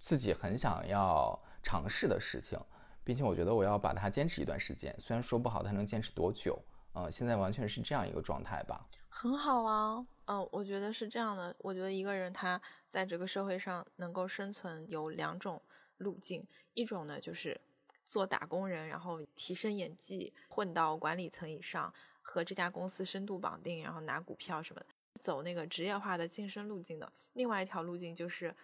[SPEAKER 2] 自己很想要尝试的事情，并且我觉得我要把它坚持一段时间。虽然说不好它能坚持多久，呃，现在完全是这样一个状态吧。
[SPEAKER 1] 很好啊，嗯，我觉得是这样的。我觉得一个人他在这个社会上能够生存有两种路径，一种呢就是做打工人，然后提升演技，混到管理层以上，和这家公司深度绑定，然后拿股票什么的，走那个职业化的晋升路径的。另外一条路径就是。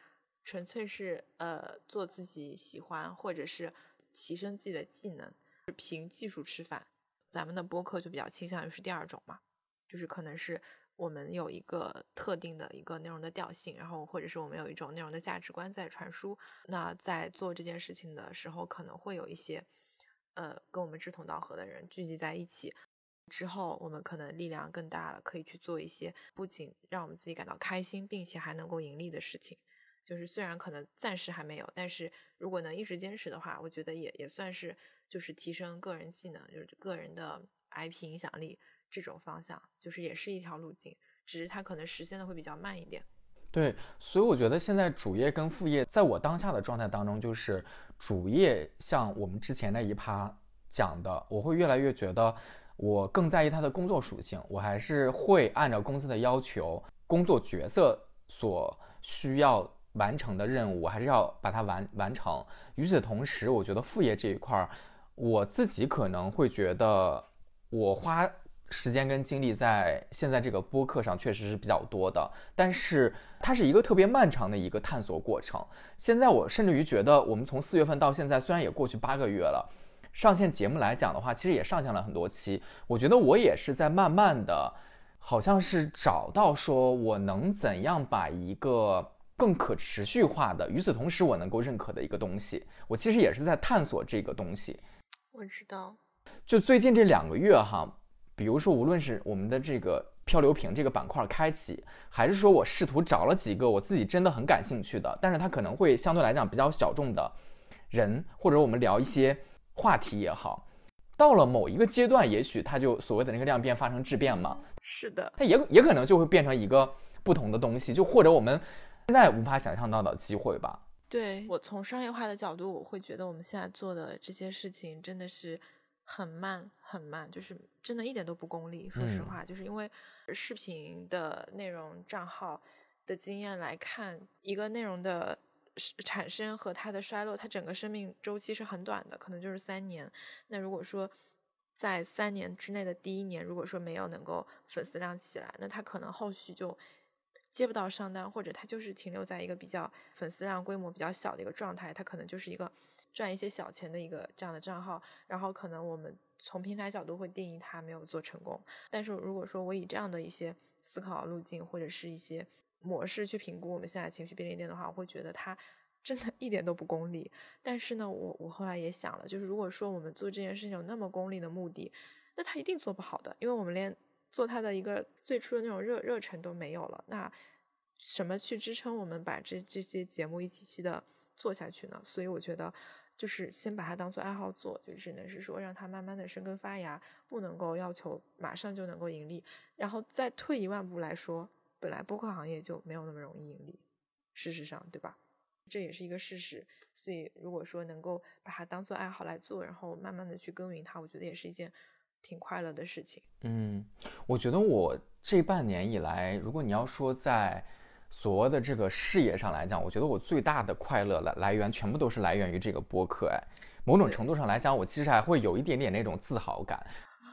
[SPEAKER 1] 纯粹是呃做自己喜欢，或者是提升自己的技能，凭技术吃饭。咱们的播客就比较倾向于是第二种嘛，就是可能是我们有一个特定的一个内容的调性，然后或者是我们有一种内容的价值观在传输。那在做这件事情的时候，可能会有一些呃跟我们志同道合的人聚集在一起，之后我们可能力量更大了，可以去做一些不仅让我们自己感到开心，并且还能够盈利的事情。就是虽然可能暂时还没有，但是如果能一直坚持的话，我觉得也也算是就是提升个人技能，就是个人的 IP 影响力这种方向，就是也是一条路径，只是它可能实现的会比较慢一点。
[SPEAKER 2] 对，所以我觉得现在主业跟副业，在我当下的状态当中，就是主业像我们之前那一趴讲的，我会越来越觉得我更在意它的工作属性，我还是会按照公司的要求、工作角色所需要。完成的任务，我还是要把它完完成。与此同时，我觉得副业这一块儿，我自己可能会觉得，我花时间跟精力在现在这个播客上确实是比较多的，但是它是一个特别漫长的一个探索过程。现在我甚至于觉得，我们从四月份到现在，虽然也过去八个月了，上线节目来讲的话，其实也上线了很多期。我觉得我也是在慢慢的，好像是找到说我能怎样把一个。更可持续化的，与此同时我能够认可的一个东西，我其实也是在探索这个东西。
[SPEAKER 1] 我知道，
[SPEAKER 2] 就最近这两个月哈，比如说无论是我们的这个漂流瓶这个板块开启，还是说我试图找了几个我自己真的很感兴趣的，但是它可能会相对来讲比较小众的人，或者我们聊一些话题也好，到了某一个阶段，也许它就所谓的那个量变发生质变嘛。
[SPEAKER 1] 是的，
[SPEAKER 2] 它也也可能就会变成一个不同的东西，就或者我们。现在无法想象到的机会吧？
[SPEAKER 1] 对我从商业化的角度，我会觉得我们现在做的这些事情真的是很慢很慢，就是真的一点都不功利。说实话，就是因为视频的内容账号的经验来看，一个内容的产生和它的衰落，它整个生命周期是很短的，可能就是三年。那如果说在三年之内的第一年，如果说没有能够粉丝量起来，那它可能后续就。接不到上单，或者它就是停留在一个比较粉丝量规模比较小的一个状态，它可能就是一个赚一些小钱的一个这样的账号，然后可能我们从平台角度会定义它没有做成功。但是如果说我以这样的一些思考路径或者是一些模式去评估我们现在情绪便利店的话，我会觉得它真的一点都不功利。但是呢，我我后来也想了，就是如果说我们做这件事情有那么功利的目的，那他一定做不好的，因为我们连。做它的一个最初的那种热热忱都没有了，那什么去支撑我们把这这些节目一期期的做下去呢？所以我觉得，就是先把它当做爱好做，就只能是说让它慢慢的生根发芽，不能够要求马上就能够盈利。然后再退一万步来说，本来播客行业就没有那么容易盈利，事实上，对吧？这也是一个事实。所以如果说能够把它当做爱好来做，然后慢慢的去耕耘它，我觉得也是一件。挺快乐的事情。
[SPEAKER 2] 嗯，我觉得我这半年以来，如果你要说在所谓的这个事业上来讲，我觉得我最大的快乐来来源全部都是来源于这个播客。哎，某种程度上来讲，我其实还会有一点点那种自豪感。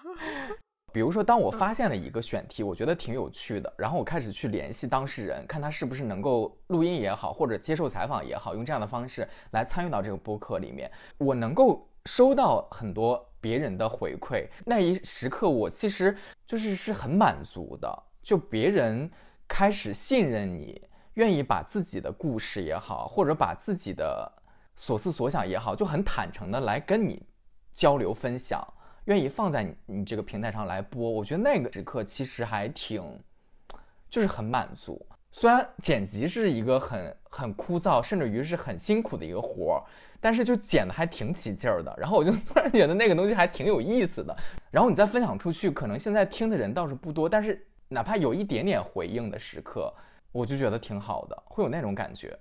[SPEAKER 2] 比如说，当我发现了一个选题，我觉得挺有趣的，然后我开始去联系当事人，看他是不是能够录音也好，或者接受采访也好，用这样的方式来参与到这个播客里面，我能够收到很多别人的回馈，那一时刻我其实就是是很满足的，就别人开始信任你，愿意把自己的故事也好，或者把自己的所思所想也好，就很坦诚的来跟你交流分享。愿意放在你你这个平台上来播，我觉得那个时刻其实还挺，就是很满足。虽然剪辑是一个很很枯燥，甚至于是很辛苦的一个活儿，但是就剪的还挺起劲儿的。然后我就 突然觉得那个东西还挺有意思的。然后你再分享出去，可能现在听的人倒是不多，但是哪怕有一点点回应的时刻，我就觉得挺好的，会有那种感觉。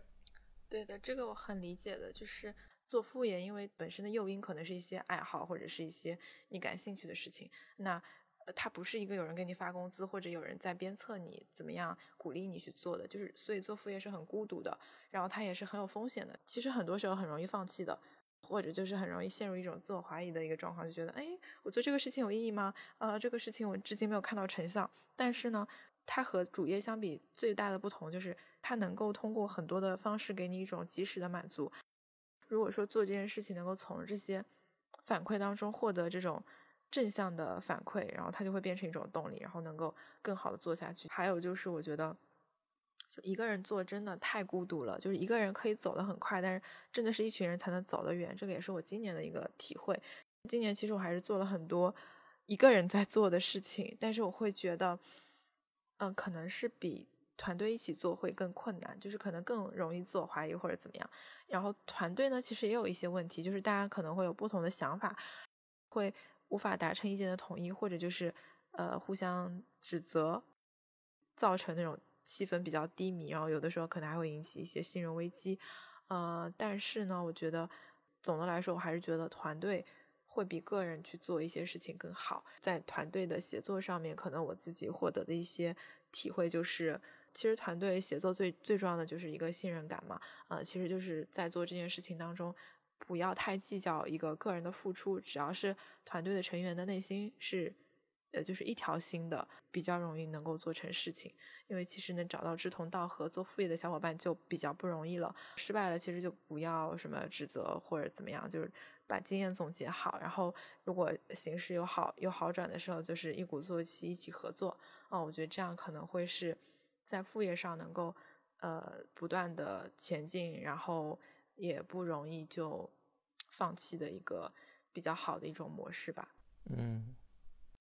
[SPEAKER 1] 对的，这个我很理解的，就是。做副业，因为本身的诱因可能是一些爱好或者是一些你感兴趣的事情，那呃，它不是一个有人给你发工资或者有人在鞭策你怎么样鼓励你去做的，就是所以做副业是很孤独的，然后它也是很有风险的。其实很多时候很容易放弃的，或者就是很容易陷入一种自我怀疑的一个状况，就觉得哎，我做这个事情有意义吗？呃，这个事情我至今没有看到成效。但是呢，它和主业相比最大的不同就是它能够通过很多的方式给你一种及时的满足。如果说做这件事情能够从这些反馈当中获得这种正向的反馈，然后它就会变成一种动力，然后能够更好的做下去。还有就是，我觉得就一个人做真的太孤独了，就是一个人可以走得很快，但是真的是一群人才能走得远。这个也是我今年的一个体会。今年其实我还是做了很多一个人在做的事情，但是我会觉得，嗯，可能是比。团队一起做会更困难，就是可能更容易自我怀疑或者怎么样。然后团队呢，其实也有一些问题，就是大家可能会有不同的想法，会无法达成意见的统一，或者就是呃互相指责，造成那种气氛比较低迷。然后有的时候可能还会引起一些信任危机。呃，但是呢，我觉得总的来说，我还是觉得团队会比个人去做一些事情更好。在团队的协作上面，可能我自己获得的一些体会就是。其实团队协作最最重要的就是一个信任感嘛，呃，其实就是在做这件事情当中，不要太计较一个个人的付出，只要是团队的成员的内心是，呃，就是一条心的，比较容易能够做成事情。因为其实能找到志同道合做副业的小伙伴就比较不容易了。失败了，其实就不要什么指责或者怎么样，就是把经验总结好，然后如果形势有好有好转的时候，就是一鼓作气一起合作。啊，我觉得这样可能会是。在副业上能够呃不断的前进，然后也不容易就放弃的一个比较好的一种模式吧。
[SPEAKER 2] 嗯，